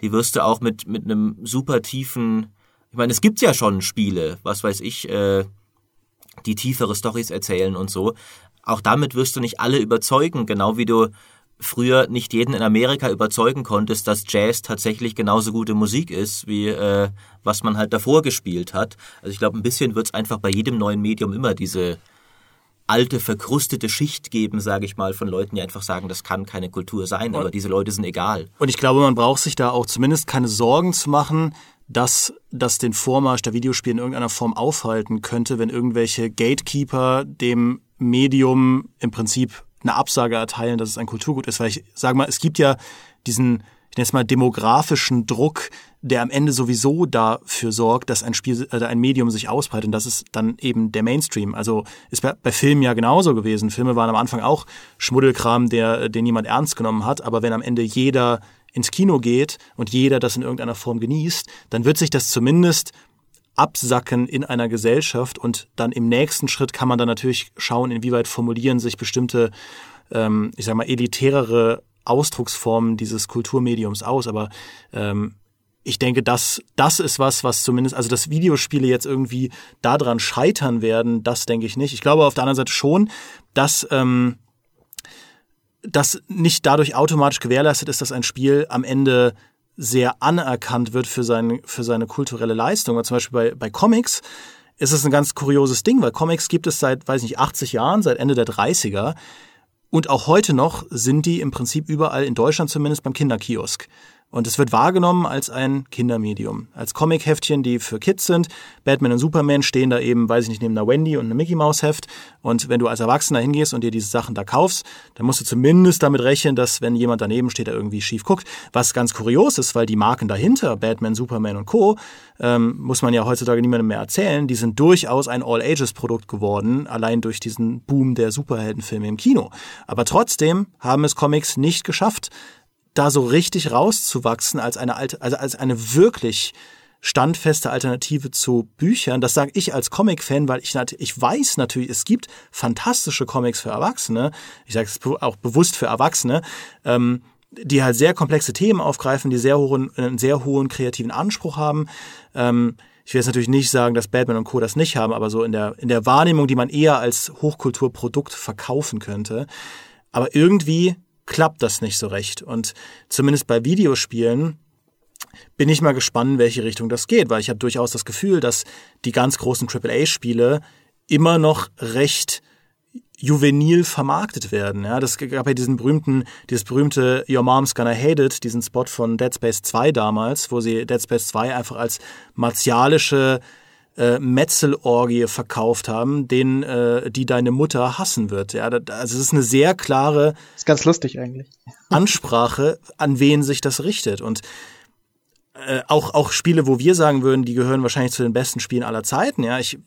die wirst du auch mit, mit einem super tiefen, ich meine, es gibt ja schon Spiele, was weiß ich, äh, die tiefere Stories erzählen und so. Auch damit wirst du nicht alle überzeugen, genau wie du früher nicht jeden in Amerika überzeugen konntest, dass Jazz tatsächlich genauso gute Musik ist, wie äh, was man halt davor gespielt hat. Also ich glaube, ein bisschen wird es einfach bei jedem neuen Medium immer diese alte, verkrustete Schicht geben, sage ich mal, von Leuten, die einfach sagen, das kann keine Kultur sein, aber diese Leute sind egal. Und ich glaube, man braucht sich da auch zumindest keine Sorgen zu machen, dass das den Vormarsch der Videospiele in irgendeiner Form aufhalten könnte, wenn irgendwelche Gatekeeper dem Medium im Prinzip eine Absage erteilen, dass es ein Kulturgut ist. Weil ich sage mal, es gibt ja diesen, ich nenne es mal, demografischen Druck, der am Ende sowieso dafür sorgt, dass ein Spiel, äh, ein Medium sich ausbreitet. Und das ist dann eben der Mainstream. Also ist bei, bei Filmen ja genauso gewesen. Filme waren am Anfang auch Schmuddelkram, der, den niemand ernst genommen hat. Aber wenn am Ende jeder ins Kino geht und jeder das in irgendeiner Form genießt, dann wird sich das zumindest absacken in einer Gesellschaft und dann im nächsten Schritt kann man dann natürlich schauen, inwieweit formulieren sich bestimmte, ähm, ich sag mal, elitärere Ausdrucksformen dieses Kulturmediums aus. Aber ähm, ich denke, das, das ist was, was zumindest, also dass Videospiele jetzt irgendwie daran scheitern werden, das denke ich nicht. Ich glaube auf der anderen Seite schon, dass ähm, das nicht dadurch automatisch gewährleistet ist, dass ein Spiel am Ende sehr anerkannt wird für, sein, für seine kulturelle Leistung. zum Beispiel bei, bei Comics ist es ein ganz kurioses Ding, weil Comics gibt es seit, weiß nicht, 80 Jahren, seit Ende der 30er. Und auch heute noch sind die im Prinzip überall in Deutschland zumindest beim Kinderkiosk. Und es wird wahrgenommen als ein Kindermedium, als Comic-Heftchen, die für Kids sind. Batman und Superman stehen da eben, weiß ich nicht, neben einer Wendy und einem Mickey Mouse Heft. Und wenn du als Erwachsener hingehst und dir diese Sachen da kaufst, dann musst du zumindest damit rechnen, dass wenn jemand daneben steht, der irgendwie schief guckt. Was ganz kurios ist, weil die Marken dahinter, Batman, Superman und Co., ähm, muss man ja heutzutage niemandem mehr erzählen, die sind durchaus ein All-Ages-Produkt geworden, allein durch diesen Boom der Superheldenfilme im Kino. Aber trotzdem haben es Comics nicht geschafft, da so richtig rauszuwachsen als eine alte, also als eine wirklich standfeste Alternative zu Büchern. Das sage ich als Comic-Fan, weil ich, ich weiß natürlich, es gibt fantastische Comics für Erwachsene. Ich sage es auch bewusst für Erwachsene. Ähm, die halt sehr komplexe Themen aufgreifen, die sehr hohen, einen sehr hohen kreativen Anspruch haben. Ähm, ich will jetzt natürlich nicht sagen, dass Batman und Co. das nicht haben, aber so in der, in der Wahrnehmung, die man eher als Hochkulturprodukt verkaufen könnte. Aber irgendwie klappt das nicht so recht. Und zumindest bei Videospielen bin ich mal gespannt, in welche Richtung das geht, weil ich habe durchaus das Gefühl, dass die ganz großen AAA-Spiele immer noch recht juvenil vermarktet werden. Ja, das gab ja diesen berühmten, dieses berühmte Your Mom's Gonna Hate It, diesen Spot von Dead Space 2 damals, wo sie Dead Space 2 einfach als martialische äh, Metzelorgie verkauft haben, den äh, die deine Mutter hassen wird. Ja, das, also es ist eine sehr klare ist ganz lustig eigentlich Ansprache, an wen sich das richtet und äh, auch, auch Spiele, wo wir sagen würden, die gehören wahrscheinlich zu den besten Spielen aller Zeiten. Ja, ich,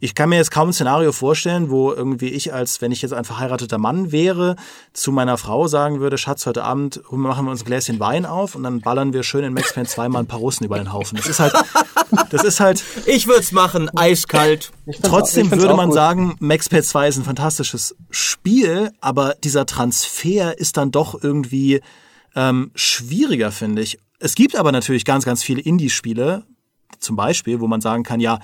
ich kann mir jetzt kaum ein Szenario vorstellen, wo irgendwie ich als, wenn ich jetzt ein verheirateter Mann wäre, zu meiner Frau sagen würde, Schatz, heute Abend machen wir uns ein Gläschen Wein auf und dann ballern wir schön in Max Payne zweimal ein paar Russen über den Haufen. Das ist halt, das ist halt. Ich würde es machen, eiskalt. Trotzdem würde man sagen, Max Payne 2 ist ein fantastisches Spiel, aber dieser Transfer ist dann doch irgendwie ähm, schwieriger, finde ich. Es gibt aber natürlich ganz, ganz viele Indie-Spiele, zum Beispiel, wo man sagen kann, ja,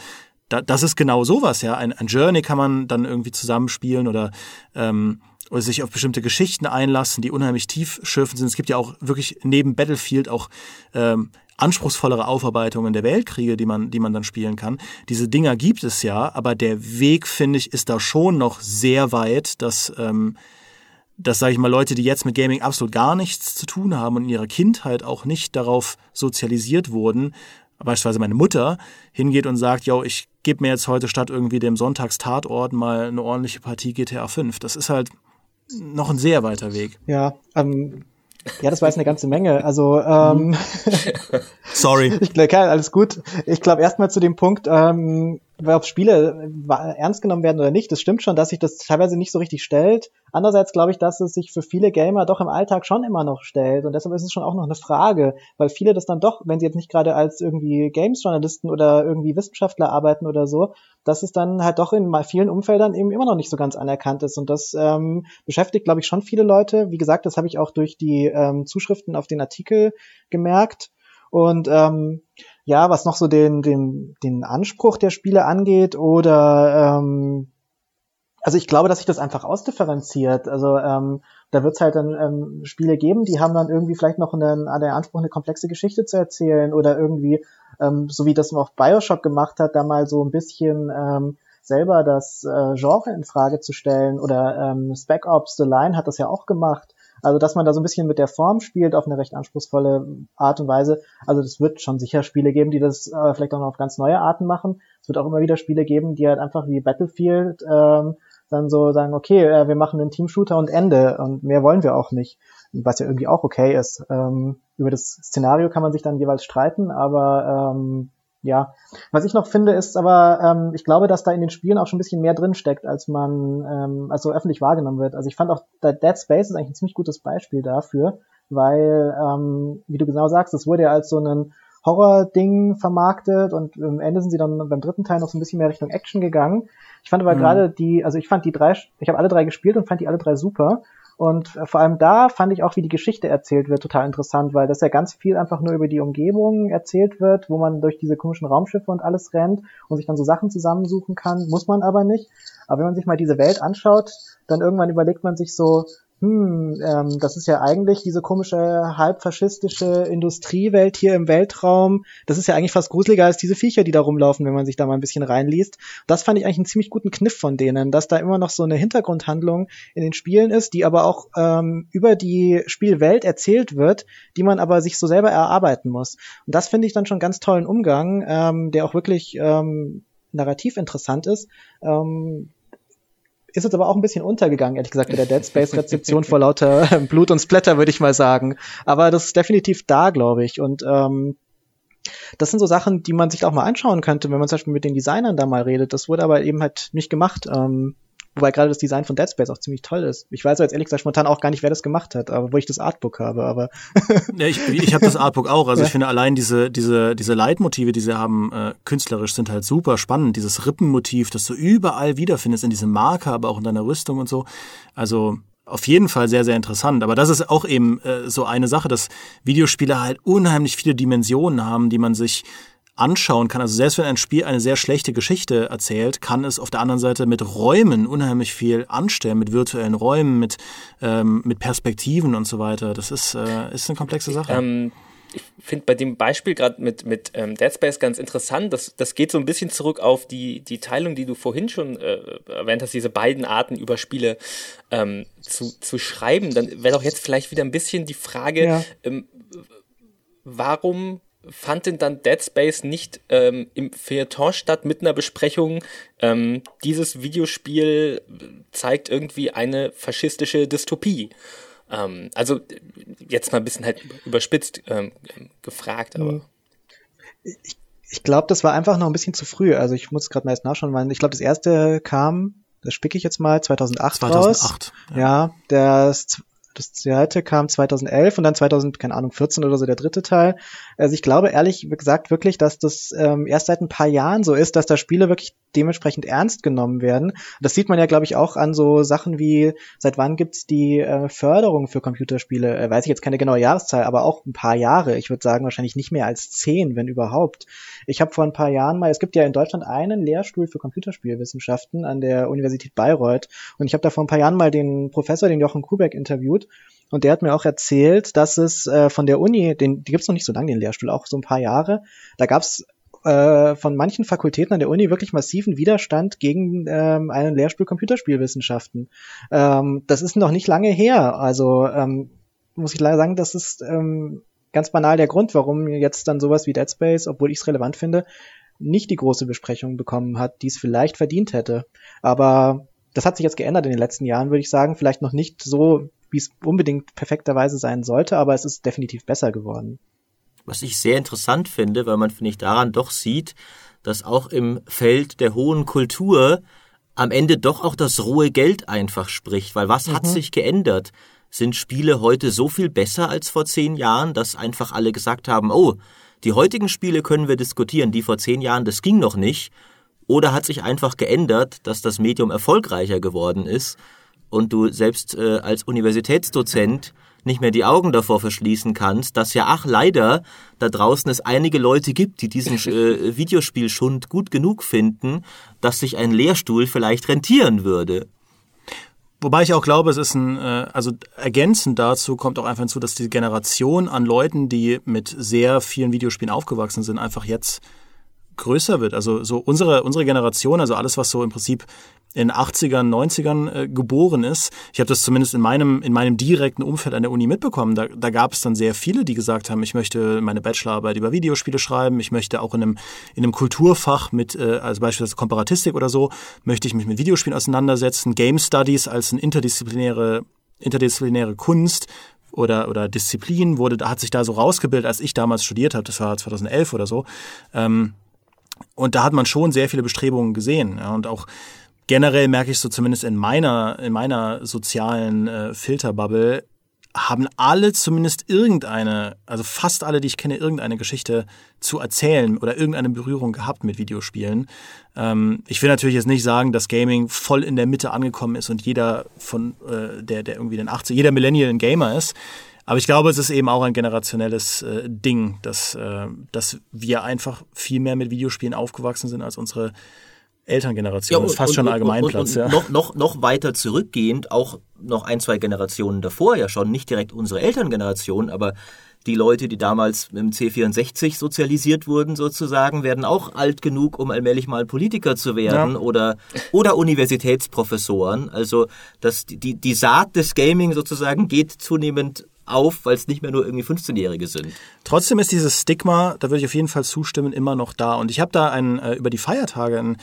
da, das ist genau sowas, ja. Ein, ein Journey kann man dann irgendwie zusammenspielen oder, ähm, oder sich auf bestimmte Geschichten einlassen, die unheimlich tiefschürfend sind. Es gibt ja auch wirklich neben Battlefield auch ähm, anspruchsvollere Aufarbeitungen der Weltkriege, die man, die man dann spielen kann. Diese Dinger gibt es ja, aber der Weg, finde ich, ist da schon noch sehr weit, dass ähm, dass, sage ich mal, Leute, die jetzt mit Gaming absolut gar nichts zu tun haben und in ihrer Kindheit auch nicht darauf sozialisiert wurden, beispielsweise meine Mutter, hingeht und sagt, yo, ich gebe mir jetzt heute statt irgendwie dem Sonntagstatort mal eine ordentliche Partie GTA 5. Das ist halt noch ein sehr weiter Weg. Ja, ähm, ja, das war jetzt eine ganze Menge. Also ähm, sorry. ich glaube, alles gut. Ich glaube erstmal zu dem Punkt. Ähm, ob Spiele ernst genommen werden oder nicht, das stimmt schon, dass sich das teilweise nicht so richtig stellt. Andererseits glaube ich, dass es sich für viele Gamer doch im Alltag schon immer noch stellt. Und deshalb ist es schon auch noch eine Frage, weil viele das dann doch, wenn sie jetzt nicht gerade als irgendwie Games-Journalisten oder irgendwie Wissenschaftler arbeiten oder so, dass es dann halt doch in vielen Umfeldern eben immer noch nicht so ganz anerkannt ist. Und das ähm, beschäftigt, glaube ich, schon viele Leute. Wie gesagt, das habe ich auch durch die ähm, Zuschriften auf den Artikel gemerkt. Und ähm, ja, was noch so den, den, den Anspruch der Spiele angeht oder ähm, also ich glaube, dass sich das einfach ausdifferenziert. Also ähm, da wird es halt dann ähm, Spiele geben, die haben dann irgendwie vielleicht noch einen, den Anspruch, eine komplexe Geschichte zu erzählen oder irgendwie, ähm, so wie das auch Bioshock gemacht hat, da mal so ein bisschen ähm, selber das äh, Genre in Frage zu stellen oder ähm, Spec Ops The Line hat das ja auch gemacht. Also, dass man da so ein bisschen mit der Form spielt auf eine recht anspruchsvolle Art und Weise. Also, das wird schon sicher Spiele geben, die das äh, vielleicht auch noch auf ganz neue Arten machen. Es wird auch immer wieder Spiele geben, die halt einfach wie Battlefield ähm, dann so sagen, okay, äh, wir machen einen Team-Shooter und Ende und mehr wollen wir auch nicht. Was ja irgendwie auch okay ist. Ähm, über das Szenario kann man sich dann jeweils streiten, aber ähm, ja, was ich noch finde, ist aber, ähm, ich glaube, dass da in den Spielen auch schon ein bisschen mehr drin steckt, als man, ähm, als so öffentlich wahrgenommen wird. Also ich fand auch, Dead Space ist eigentlich ein ziemlich gutes Beispiel dafür, weil, ähm, wie du genau sagst, es wurde ja als so ein Horror-Ding vermarktet und am Ende sind sie dann beim dritten Teil noch so ein bisschen mehr Richtung Action gegangen. Ich fand aber mhm. gerade die, also ich fand die drei, ich habe alle drei gespielt und fand die alle drei super. Und vor allem da fand ich auch, wie die Geschichte erzählt wird, total interessant, weil das ja ganz viel einfach nur über die Umgebung erzählt wird, wo man durch diese komischen Raumschiffe und alles rennt und sich dann so Sachen zusammensuchen kann. Muss man aber nicht. Aber wenn man sich mal diese Welt anschaut, dann irgendwann überlegt man sich so, hm, ähm, das ist ja eigentlich diese komische halbfaschistische Industriewelt hier im Weltraum. Das ist ja eigentlich fast gruseliger als diese Viecher, die da rumlaufen, wenn man sich da mal ein bisschen reinliest. Das fand ich eigentlich einen ziemlich guten Kniff von denen, dass da immer noch so eine Hintergrundhandlung in den Spielen ist, die aber auch ähm, über die Spielwelt erzählt wird, die man aber sich so selber erarbeiten muss. Und das finde ich dann schon ganz tollen Umgang, ähm, der auch wirklich ähm, narrativ interessant ist. Ähm, ist jetzt aber auch ein bisschen untergegangen, ehrlich gesagt, mit der Dead Space Rezeption vor lauter ähm, Blut und Splatter, würde ich mal sagen. Aber das ist definitiv da, glaube ich. Und ähm, das sind so Sachen, die man sich auch mal anschauen könnte, wenn man zum Beispiel mit den Designern da mal redet. Das wurde aber eben halt nicht gemacht. Ähm, Wobei gerade das Design von Dead Space auch ziemlich toll ist. Ich weiß jetzt ehrlich gesagt spontan auch gar nicht, wer das gemacht hat, aber wo ich das Artbook habe, aber. ja, ich ich habe das Artbook auch. Also ja. ich finde allein diese, diese, diese Leitmotive, die sie haben, äh, künstlerisch sind halt super spannend. Dieses Rippenmotiv, das du überall wiederfindest in diesem Marker, aber auch in deiner Rüstung und so. Also auf jeden Fall sehr, sehr interessant. Aber das ist auch eben äh, so eine Sache, dass Videospiele halt unheimlich viele Dimensionen haben, die man sich anschauen kann. Also selbst wenn ein Spiel eine sehr schlechte Geschichte erzählt, kann es auf der anderen Seite mit Räumen unheimlich viel anstellen, mit virtuellen Räumen, mit, ähm, mit Perspektiven und so weiter. Das ist, äh, ist eine komplexe Sache. Ähm ich finde bei dem Beispiel gerade mit, mit ähm, Dead Space ganz interessant. Das, das geht so ein bisschen zurück auf die, die Teilung, die du vorhin schon äh, erwähnt hast, diese beiden Arten über Spiele ähm, zu, zu schreiben. Dann wäre doch jetzt vielleicht wieder ein bisschen die Frage, ja. ähm, warum fand denn dann Dead Space nicht ähm, im Feuilleton statt mit einer Besprechung, ähm, dieses Videospiel zeigt irgendwie eine faschistische Dystopie. Ähm, also jetzt mal ein bisschen halt überspitzt ähm, gefragt, aber. Mhm. Ich, ich glaube, das war einfach noch ein bisschen zu früh. Also ich muss gerade mal erst nachschauen, weil ich glaube, das erste kam, das spicke ich jetzt mal, 2008 2008 raus. Ja, ja das das zweite kam 2011 und dann 2000, keine Ahnung, 14 oder so der dritte Teil. Also ich glaube ehrlich gesagt wirklich, dass das ähm, erst seit ein paar Jahren so ist, dass da Spiele wirklich dementsprechend ernst genommen werden. Das sieht man ja, glaube ich, auch an so Sachen wie, seit wann gibt's die äh, Förderung für Computerspiele? Äh, weiß ich jetzt keine genaue Jahreszahl, aber auch ein paar Jahre. Ich würde sagen, wahrscheinlich nicht mehr als zehn, wenn überhaupt. Ich habe vor ein paar Jahren mal, es gibt ja in Deutschland einen Lehrstuhl für Computerspielwissenschaften an der Universität Bayreuth und ich habe da vor ein paar Jahren mal den Professor, den Jochen Kubeck, interviewt und der hat mir auch erzählt, dass es äh, von der Uni, den, die gibt's noch nicht so lange, den Lehrstuhl, auch so ein paar Jahre, da gab's äh, von manchen Fakultäten an der Uni wirklich massiven Widerstand gegen ähm, einen Lehrstuhl Computerspielwissenschaften. Ähm, das ist noch nicht lange her. Also ähm, muss ich leider sagen, das ist ähm, ganz banal der Grund, warum jetzt dann sowas wie Dead Space, obwohl ich es relevant finde, nicht die große Besprechung bekommen hat, die es vielleicht verdient hätte. Aber das hat sich jetzt geändert in den letzten Jahren, würde ich sagen. Vielleicht noch nicht so, wie es unbedingt perfekterweise sein sollte, aber es ist definitiv besser geworden. Was ich sehr interessant finde, weil man, finde ich, daran doch sieht, dass auch im Feld der hohen Kultur am Ende doch auch das rohe Geld einfach spricht, weil was mhm. hat sich geändert? Sind Spiele heute so viel besser als vor zehn Jahren, dass einfach alle gesagt haben, oh, die heutigen Spiele können wir diskutieren, die vor zehn Jahren, das ging noch nicht. Oder hat sich einfach geändert, dass das Medium erfolgreicher geworden ist und du selbst äh, als Universitätsdozent nicht mehr die Augen davor verschließen kannst, dass ja, ach leider, da draußen es einige Leute gibt, die diesen äh, Videospielschund gut genug finden, dass sich ein Lehrstuhl vielleicht rentieren würde. Wobei ich auch glaube, es ist ein, äh, also ergänzend dazu kommt auch einfach hinzu, dass die Generation an Leuten, die mit sehr vielen Videospielen aufgewachsen sind, einfach jetzt größer wird. Also so unsere, unsere Generation, also alles, was so im Prinzip in 80ern, 90ern äh, geboren ist. Ich habe das zumindest in meinem, in meinem direkten Umfeld an der Uni mitbekommen. Da, da gab es dann sehr viele, die gesagt haben, ich möchte meine Bachelorarbeit über Videospiele schreiben, ich möchte auch in einem, in einem Kulturfach mit, äh, also beispielsweise Komparatistik oder so, möchte ich mich mit Videospielen auseinandersetzen. Game Studies als eine interdisziplinäre, interdisziplinäre Kunst oder, oder Disziplin wurde, hat sich da so rausgebildet, als ich damals studiert habe, das war 2011 oder so. Ähm, und da hat man schon sehr viele Bestrebungen gesehen. Ja, und auch generell merke ich so zumindest in meiner, in meiner sozialen äh, Filterbubble, haben alle zumindest irgendeine, also fast alle, die ich kenne, irgendeine Geschichte zu erzählen oder irgendeine Berührung gehabt mit Videospielen. Ähm, ich will natürlich jetzt nicht sagen, dass Gaming voll in der Mitte angekommen ist und jeder von äh, der, der irgendwie den 80, jeder Millennial ein Gamer ist. Aber ich glaube, es ist eben auch ein generationelles äh, Ding, dass, äh, dass wir einfach viel mehr mit Videospielen aufgewachsen sind als unsere Elterngeneration. Ja, und, das ist fast und, schon Allgemeinplatz. Und, und, ja. noch, noch, noch weiter zurückgehend, auch noch ein, zwei Generationen davor ja schon, nicht direkt unsere Elterngeneration, aber die Leute, die damals im C64 sozialisiert wurden, sozusagen, werden auch alt genug, um allmählich mal Politiker zu werden ja. oder, oder Universitätsprofessoren. Also das, die, die Saat des Gaming sozusagen geht zunehmend auf, weil es nicht mehr nur irgendwie 15-Jährige sind. Trotzdem ist dieses Stigma, da würde ich auf jeden Fall zustimmen, immer noch da. Und ich habe da einen, äh, über die Feiertage einen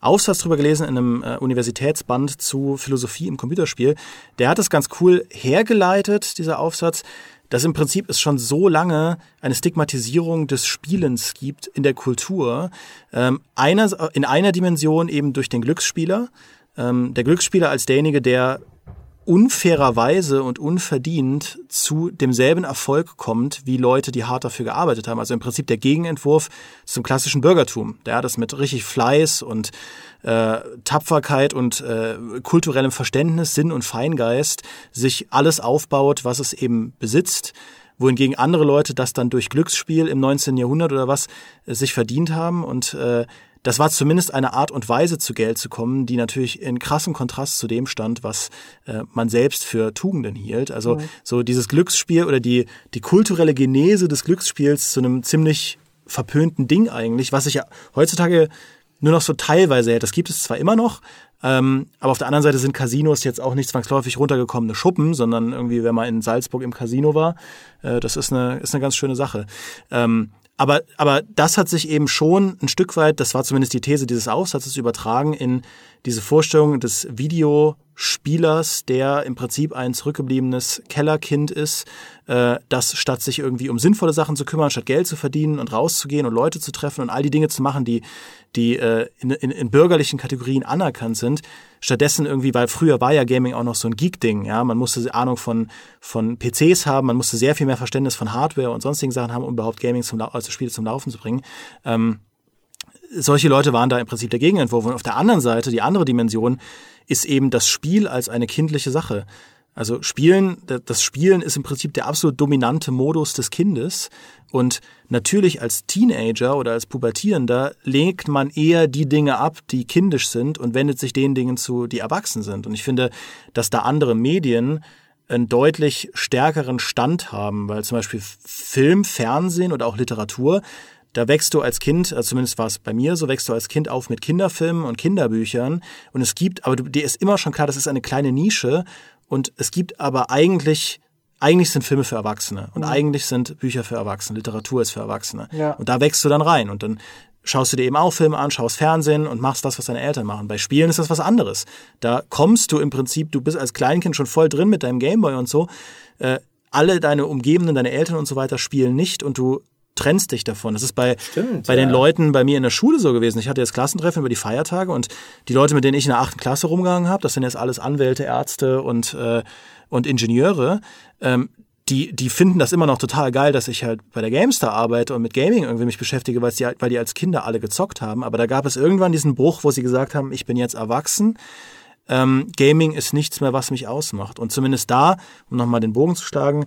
Aufsatz drüber gelesen in einem äh, Universitätsband zu Philosophie im Computerspiel. Der hat es ganz cool hergeleitet, dieser Aufsatz, dass im Prinzip es schon so lange eine Stigmatisierung des Spielens gibt in der Kultur. Ähm, einer, in einer Dimension eben durch den Glücksspieler. Ähm, der Glücksspieler als derjenige, der unfairerweise und unverdient zu demselben Erfolg kommt, wie Leute, die hart dafür gearbeitet haben. Also im Prinzip der Gegenentwurf zum klassischen Bürgertum. Der das mit richtig Fleiß und äh, Tapferkeit und äh, kulturellem Verständnis, Sinn und Feingeist sich alles aufbaut, was es eben besitzt wohingegen andere Leute das dann durch Glücksspiel im 19. Jahrhundert oder was äh, sich verdient haben und äh, das war zumindest eine Art und Weise, zu Geld zu kommen, die natürlich in krassem Kontrast zu dem stand, was äh, man selbst für Tugenden hielt. Also mhm. so dieses Glücksspiel oder die, die kulturelle Genese des Glücksspiels zu einem ziemlich verpönten Ding eigentlich, was sich ja heutzutage nur noch so teilweise hält. Das gibt es zwar immer noch, ähm, aber auf der anderen Seite sind Casinos jetzt auch nicht zwangsläufig runtergekommene Schuppen, sondern irgendwie, wenn man in Salzburg im Casino war, äh, das ist eine, ist eine ganz schöne Sache. Ähm, aber, aber das hat sich eben schon ein Stück weit, das war zumindest die These dieses Aufsatzes, übertragen in diese Vorstellung des Videospielers, der im Prinzip ein zurückgebliebenes Kellerkind ist, äh, das statt sich irgendwie um sinnvolle Sachen zu kümmern, statt Geld zu verdienen und rauszugehen und Leute zu treffen und all die Dinge zu machen, die, die äh, in, in, in bürgerlichen Kategorien anerkannt sind, stattdessen irgendwie, weil früher war ja Gaming auch noch so ein Geek-Ding, ja, man musste Ahnung von, von PCs haben, man musste sehr viel mehr Verständnis von Hardware und sonstigen Sachen haben, um überhaupt Gaming zum, also Spiele zum Laufen zu bringen. Ähm, solche Leute waren da im Prinzip der Gegenentwurf. Und auf der anderen Seite, die andere Dimension, ist eben das Spiel als eine kindliche Sache. Also Spielen, das Spielen ist im Prinzip der absolut dominante Modus des Kindes. Und natürlich als Teenager oder als Pubertierender legt man eher die Dinge ab, die kindisch sind und wendet sich den Dingen zu, die erwachsen sind. Und ich finde, dass da andere Medien einen deutlich stärkeren Stand haben, weil zum Beispiel Film, Fernsehen oder auch Literatur da wächst du als Kind, also zumindest war es bei mir so, wächst du als Kind auf mit Kinderfilmen und Kinderbüchern. Und es gibt, aber dir ist immer schon klar, das ist eine kleine Nische. Und es gibt aber eigentlich, eigentlich sind Filme für Erwachsene. Und mhm. eigentlich sind Bücher für Erwachsene. Literatur ist für Erwachsene. Ja. Und da wächst du dann rein. Und dann schaust du dir eben auch Filme an, schaust Fernsehen und machst das, was deine Eltern machen. Bei Spielen ist das was anderes. Da kommst du im Prinzip, du bist als Kleinkind schon voll drin mit deinem Gameboy und so. Äh, alle deine Umgebenden, deine Eltern und so weiter spielen nicht und du trennst dich davon. Das ist bei, Stimmt, bei ja. den Leuten bei mir in der Schule so gewesen. Ich hatte jetzt Klassentreffen über die Feiertage und die Leute, mit denen ich in der achten Klasse rumgegangen habe, das sind jetzt alles Anwälte, Ärzte und, äh, und Ingenieure, ähm, die, die finden das immer noch total geil, dass ich halt bei der GameStar arbeite und mit Gaming irgendwie mich beschäftige, weil die, weil die als Kinder alle gezockt haben. Aber da gab es irgendwann diesen Bruch, wo sie gesagt haben, ich bin jetzt erwachsen. Ähm, Gaming ist nichts mehr, was mich ausmacht. Und zumindest da, um nochmal den Bogen zu schlagen,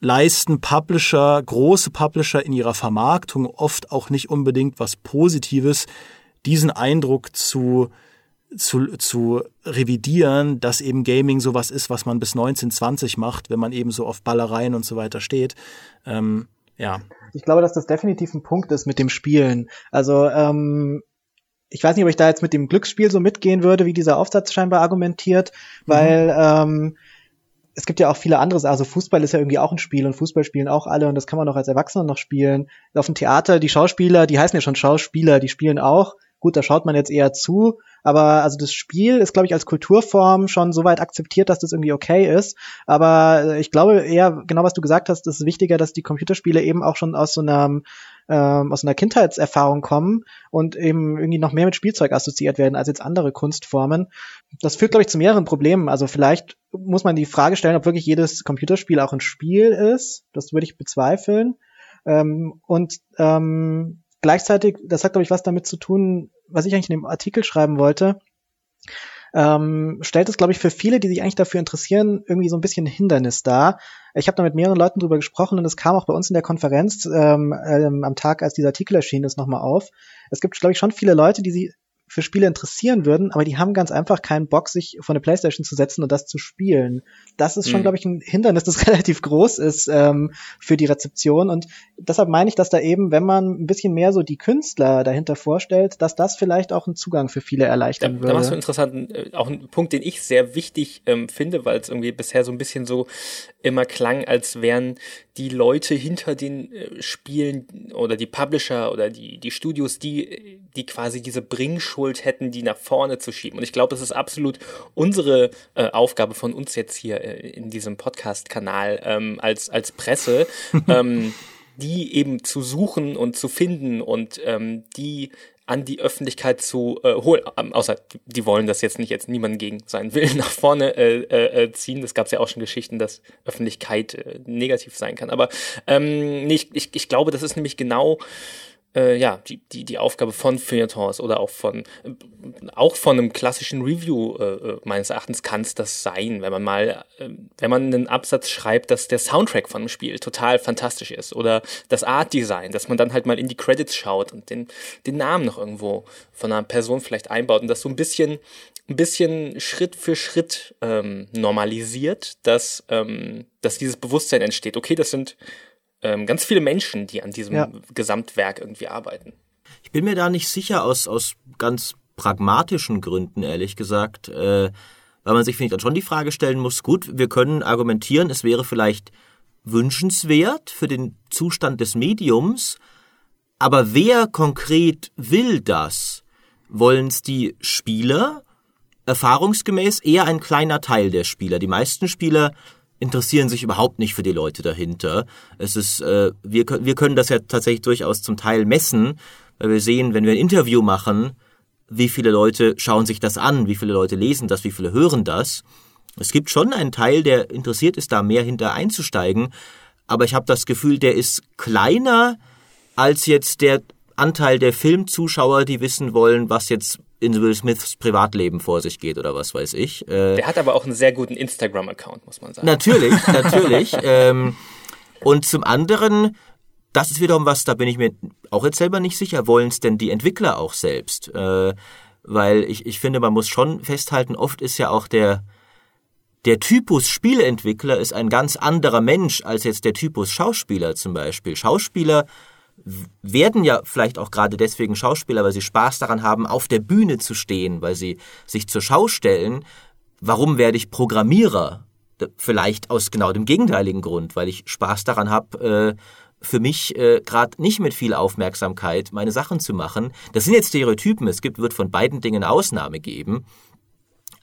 leisten Publisher, große Publisher in ihrer Vermarktung oft auch nicht unbedingt was Positives, diesen Eindruck zu, zu, zu revidieren, dass eben Gaming sowas ist, was man bis 1920 macht, wenn man eben so auf Ballereien und so weiter steht. Ähm, ja. Ich glaube, dass das definitiv ein Punkt ist mit dem Spielen. Also ähm, ich weiß nicht, ob ich da jetzt mit dem Glücksspiel so mitgehen würde, wie dieser Aufsatz scheinbar argumentiert, mhm. weil ähm, es gibt ja auch viele andere, also Fußball ist ja irgendwie auch ein Spiel und Fußball spielen auch alle und das kann man auch als Erwachsener noch spielen. Auf dem Theater, die Schauspieler, die heißen ja schon Schauspieler, die spielen auch. Gut, da schaut man jetzt eher zu, aber also das Spiel ist, glaube ich, als Kulturform schon so weit akzeptiert, dass das irgendwie okay ist. Aber ich glaube eher, genau was du gesagt hast, ist wichtiger, dass die Computerspiele eben auch schon aus so einer ähm, aus einer Kindheitserfahrung kommen und eben irgendwie noch mehr mit Spielzeug assoziiert werden als jetzt andere Kunstformen. Das führt, glaube ich, zu mehreren Problemen. Also vielleicht muss man die Frage stellen, ob wirklich jedes Computerspiel auch ein Spiel ist. Das würde ich bezweifeln. Ähm, und ähm, gleichzeitig, das hat, glaube ich, was damit zu tun, was ich eigentlich in dem Artikel schreiben wollte ähm, stellt es, glaube ich, für viele, die sich eigentlich dafür interessieren, irgendwie so ein bisschen Hindernis dar. Ich habe da mit mehreren Leuten drüber gesprochen und es kam auch bei uns in der Konferenz ähm, ähm, am Tag, als dieser Artikel erschienen ist, nochmal auf. Es gibt, glaube ich, schon viele Leute, die sie für Spiele interessieren würden, aber die haben ganz einfach keinen Bock, sich vor eine Playstation zu setzen und das zu spielen. Das ist schon, mhm. glaube ich, ein Hindernis, das relativ groß ist ähm, für die Rezeption. Und deshalb meine ich, dass da eben, wenn man ein bisschen mehr so die Künstler dahinter vorstellt, dass das vielleicht auch einen Zugang für viele erleichtern da, würde. Da machst du interessanten, äh, auch einen Punkt, den ich sehr wichtig ähm, finde, weil es irgendwie bisher so ein bisschen so immer klang, als wären die Leute hinter den äh, Spielen oder die Publisher oder die, die Studios, die, die quasi diese Bringschuld hätten, die nach vorne zu schieben. Und ich glaube, es ist absolut unsere äh, Aufgabe von uns jetzt hier äh, in diesem Podcast-Kanal ähm, als, als Presse, ähm, die eben zu suchen und zu finden und ähm, die an die Öffentlichkeit zu äh, holen. Ähm, außer die wollen das jetzt nicht jetzt niemanden gegen seinen Willen nach vorne äh, äh, äh ziehen. Das gab es ja auch schon Geschichten, dass Öffentlichkeit äh, negativ sein kann. Aber ähm, nee, ich, ich, ich glaube, das ist nämlich genau äh, ja, die, die, die Aufgabe von Feuilletons oder auch von, äh, auch von einem klassischen Review äh, äh meines Erachtens kann es das sein, wenn man mal, äh, wenn man einen Absatz schreibt, dass der Soundtrack von einem Spiel total fantastisch ist oder das Art Design, dass man dann halt mal in die Credits schaut und den, den Namen noch irgendwo von einer Person vielleicht einbaut und das so ein bisschen, ein bisschen Schritt für Schritt ähm, normalisiert, dass, ähm, dass dieses Bewusstsein entsteht. Okay, das sind ähm, ganz viele Menschen, die an diesem ja. Gesamtwerk irgendwie arbeiten. Ich bin mir da nicht sicher aus, aus ganz pragmatischen Gründen, ehrlich gesagt, äh, weil man sich, finde ich, dann schon die Frage stellen muss, gut, wir können argumentieren, es wäre vielleicht wünschenswert für den Zustand des Mediums, aber wer konkret will das? Wollen es die Spieler? Erfahrungsgemäß eher ein kleiner Teil der Spieler. Die meisten Spieler interessieren sich überhaupt nicht für die Leute dahinter. Es ist, äh, wir, wir können das ja tatsächlich durchaus zum Teil messen, weil wir sehen, wenn wir ein Interview machen, wie viele Leute schauen sich das an, wie viele Leute lesen das, wie viele hören das. Es gibt schon einen Teil, der interessiert ist, da mehr hinter einzusteigen, aber ich habe das Gefühl, der ist kleiner als jetzt der Anteil der Filmzuschauer, die wissen wollen, was jetzt in Will Smiths Privatleben vor sich geht oder was weiß ich. Äh, Der hat aber auch einen sehr guten Instagram-Account, muss man sagen. Natürlich, natürlich. ähm, und zum anderen, das ist wiederum was, da bin ich mir auch jetzt selber nicht sicher, wollen es denn die Entwickler auch selbst? Äh, weil ich, ich finde, man muss schon festhalten, oft ist ja auch der, der Typus Spielentwickler ist ein ganz anderer Mensch als jetzt der Typus Schauspieler zum Beispiel. Schauspieler werden ja vielleicht auch gerade deswegen Schauspieler, weil sie Spaß daran haben, auf der Bühne zu stehen, weil sie sich zur Schau stellen. Warum werde ich Programmierer? Vielleicht aus genau dem gegenteiligen Grund, weil ich Spaß daran habe, äh, für mich äh, gerade nicht mit viel Aufmerksamkeit meine Sachen zu machen. Das sind jetzt Stereotypen. Es gibt, wird von beiden Dingen Ausnahme geben.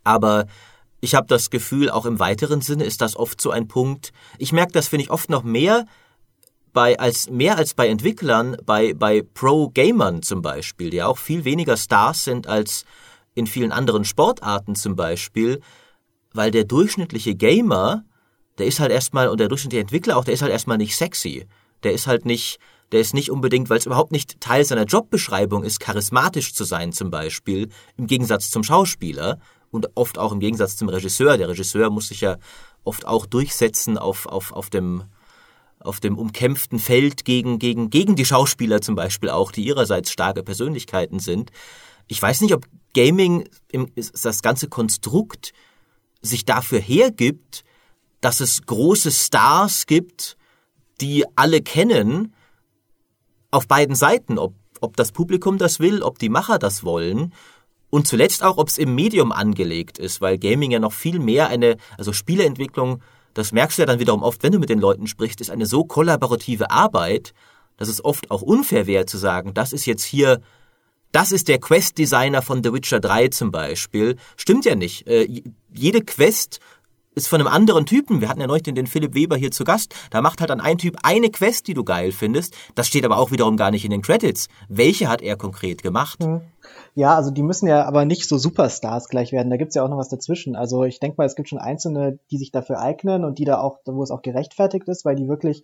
Aber ich habe das Gefühl, auch im weiteren Sinne ist das oft so ein Punkt. Ich merke das, finde ich, oft noch mehr bei, als mehr als bei Entwicklern, bei, bei Pro-Gamern zum Beispiel, die auch viel weniger Stars sind als in vielen anderen Sportarten zum Beispiel, weil der durchschnittliche Gamer, der ist halt erstmal, und der durchschnittliche Entwickler auch, der ist halt erstmal nicht sexy. Der ist halt nicht, der ist nicht unbedingt, weil es überhaupt nicht Teil seiner Jobbeschreibung ist, charismatisch zu sein zum Beispiel, im Gegensatz zum Schauspieler und oft auch im Gegensatz zum Regisseur. Der Regisseur muss sich ja oft auch durchsetzen auf, auf, auf dem auf dem umkämpften Feld gegen, gegen, gegen die Schauspieler zum Beispiel auch, die ihrerseits starke Persönlichkeiten sind. Ich weiß nicht, ob Gaming, im, das ganze Konstrukt, sich dafür hergibt, dass es große Stars gibt, die alle kennen, auf beiden Seiten, ob, ob das Publikum das will, ob die Macher das wollen. Und zuletzt auch, ob es im Medium angelegt ist, weil Gaming ja noch viel mehr eine, also Spieleentwicklung, das merkst du ja dann wiederum oft, wenn du mit den Leuten sprichst, ist eine so kollaborative Arbeit, dass es oft auch unfair wäre zu sagen, das ist jetzt hier, das ist der Quest-Designer von The Witcher 3 zum Beispiel. Stimmt ja nicht. Äh, jede Quest ist von einem anderen Typen. Wir hatten ja neulich den, den Philipp Weber hier zu Gast. Da macht halt dann ein Typ eine Quest, die du geil findest. Das steht aber auch wiederum gar nicht in den Credits. Welche hat er konkret gemacht? Hm. Ja, also die müssen ja aber nicht so Superstars gleich werden. Da gibt's ja auch noch was dazwischen. Also ich denke mal, es gibt schon Einzelne, die sich dafür eignen und die da auch, wo es auch gerechtfertigt ist, weil die wirklich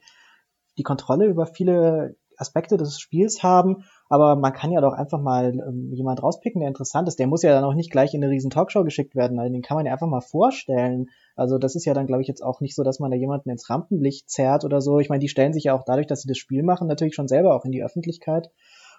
die Kontrolle über viele Aspekte des Spiels haben aber man kann ja doch einfach mal ähm, jemand rauspicken, der interessant ist. Der muss ja dann auch nicht gleich in eine riesen Talkshow geschickt werden. Also den kann man ja einfach mal vorstellen. Also das ist ja dann, glaube ich, jetzt auch nicht so, dass man da jemanden ins Rampenlicht zerrt oder so. Ich meine, die stellen sich ja auch dadurch, dass sie das Spiel machen, natürlich schon selber auch in die Öffentlichkeit.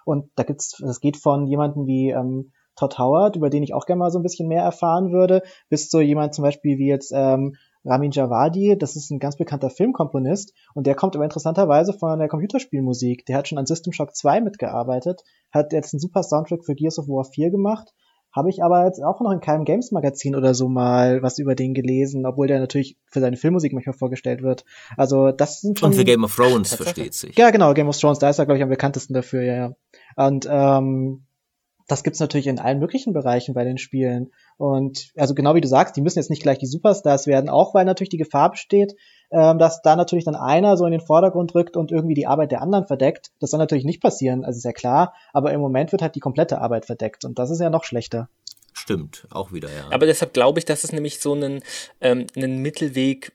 Und da gibt's, das geht von jemanden wie ähm, Todd Howard, über den ich auch gerne mal so ein bisschen mehr erfahren würde, bis zu jemand zum Beispiel wie jetzt ähm, Ramin Javadi, das ist ein ganz bekannter Filmkomponist und der kommt aber interessanterweise von der Computerspielmusik. Der hat schon an System Shock 2 mitgearbeitet, hat jetzt einen super Soundtrack für Gears of War 4 gemacht. Habe ich aber jetzt auch noch in keinem Games-Magazin oder so mal was über den gelesen, obwohl der natürlich für seine Filmmusik manchmal vorgestellt wird. Also das sind schon... Und für Game of Thrones, versteht sich. Ja, genau, Game of Thrones, da ist er, glaube ich, am bekanntesten dafür, ja, ja. Und ähm, das gibt's natürlich in allen möglichen Bereichen bei den Spielen. Und also genau wie du sagst, die müssen jetzt nicht gleich die Superstars werden, auch weil natürlich die Gefahr besteht, ähm, dass da natürlich dann einer so in den Vordergrund rückt und irgendwie die Arbeit der anderen verdeckt. Das soll natürlich nicht passieren, also ist ja klar, aber im Moment wird halt die komplette Arbeit verdeckt und das ist ja noch schlechter. Stimmt, auch wieder, ja. Aber deshalb glaube ich, dass es nämlich so einen, ähm, einen Mittelweg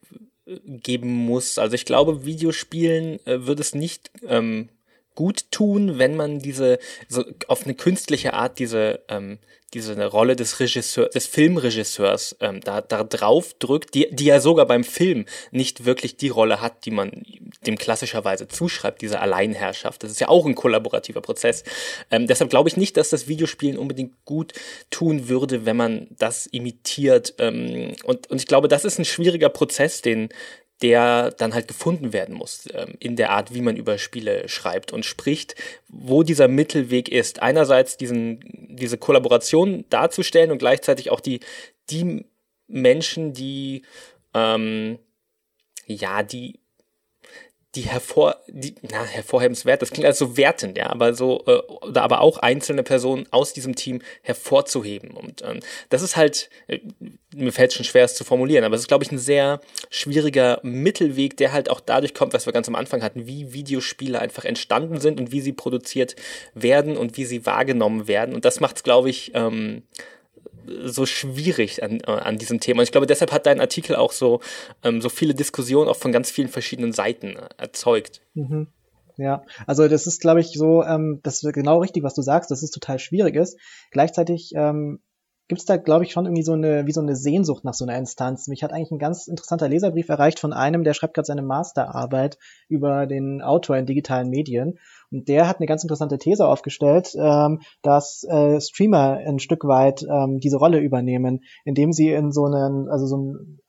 äh, geben muss. Also ich glaube, Videospielen äh, wird es nicht ähm, gut tun, wenn man diese so auf eine künstliche Art diese ähm, diese Rolle des Regisseurs, des Filmregisseurs ähm, da, da drauf drückt, die, die ja sogar beim Film nicht wirklich die Rolle hat, die man dem klassischerweise zuschreibt, diese Alleinherrschaft. Das ist ja auch ein kollaborativer Prozess. Ähm, deshalb glaube ich nicht, dass das Videospielen unbedingt gut tun würde, wenn man das imitiert. Ähm, und, und ich glaube, das ist ein schwieriger Prozess, den, der dann halt gefunden werden muss ähm, in der Art, wie man über Spiele schreibt und spricht, wo dieser Mittelweg ist. Einerseits diesen, diese Kollaboration darzustellen und gleichzeitig auch die, die Menschen, die ähm, ja, die die hervor, die, na, hervorhebenswert, das klingt also so wertend, ja, aber so, äh, oder aber auch einzelne Personen aus diesem Team hervorzuheben. Und ähm, das ist halt, äh, mir fällt schon schwer, es zu formulieren, aber es ist, glaube ich, ein sehr schwieriger Mittelweg, der halt auch dadurch kommt, was wir ganz am Anfang hatten, wie Videospiele einfach entstanden sind und wie sie produziert werden und wie sie wahrgenommen werden. Und das macht es, glaube ich, ähm, so schwierig an, äh, an diesem Thema. Und ich glaube, deshalb hat dein Artikel auch so, ähm, so viele Diskussionen auch von ganz vielen verschiedenen Seiten äh, erzeugt. Mhm. Ja, also das ist, glaube ich, so, ähm, das ist genau richtig, was du sagst, dass es total schwierig ist. Gleichzeitig ähm, gibt es da, glaube ich, schon irgendwie so eine, wie so eine Sehnsucht nach so einer Instanz. Mich hat eigentlich ein ganz interessanter Leserbrief erreicht von einem, der schreibt gerade seine Masterarbeit über den Autor in digitalen Medien. Und der hat eine ganz interessante These aufgestellt, ähm, dass äh, Streamer ein Stück weit ähm, diese Rolle übernehmen, indem sie in so einen, also so ein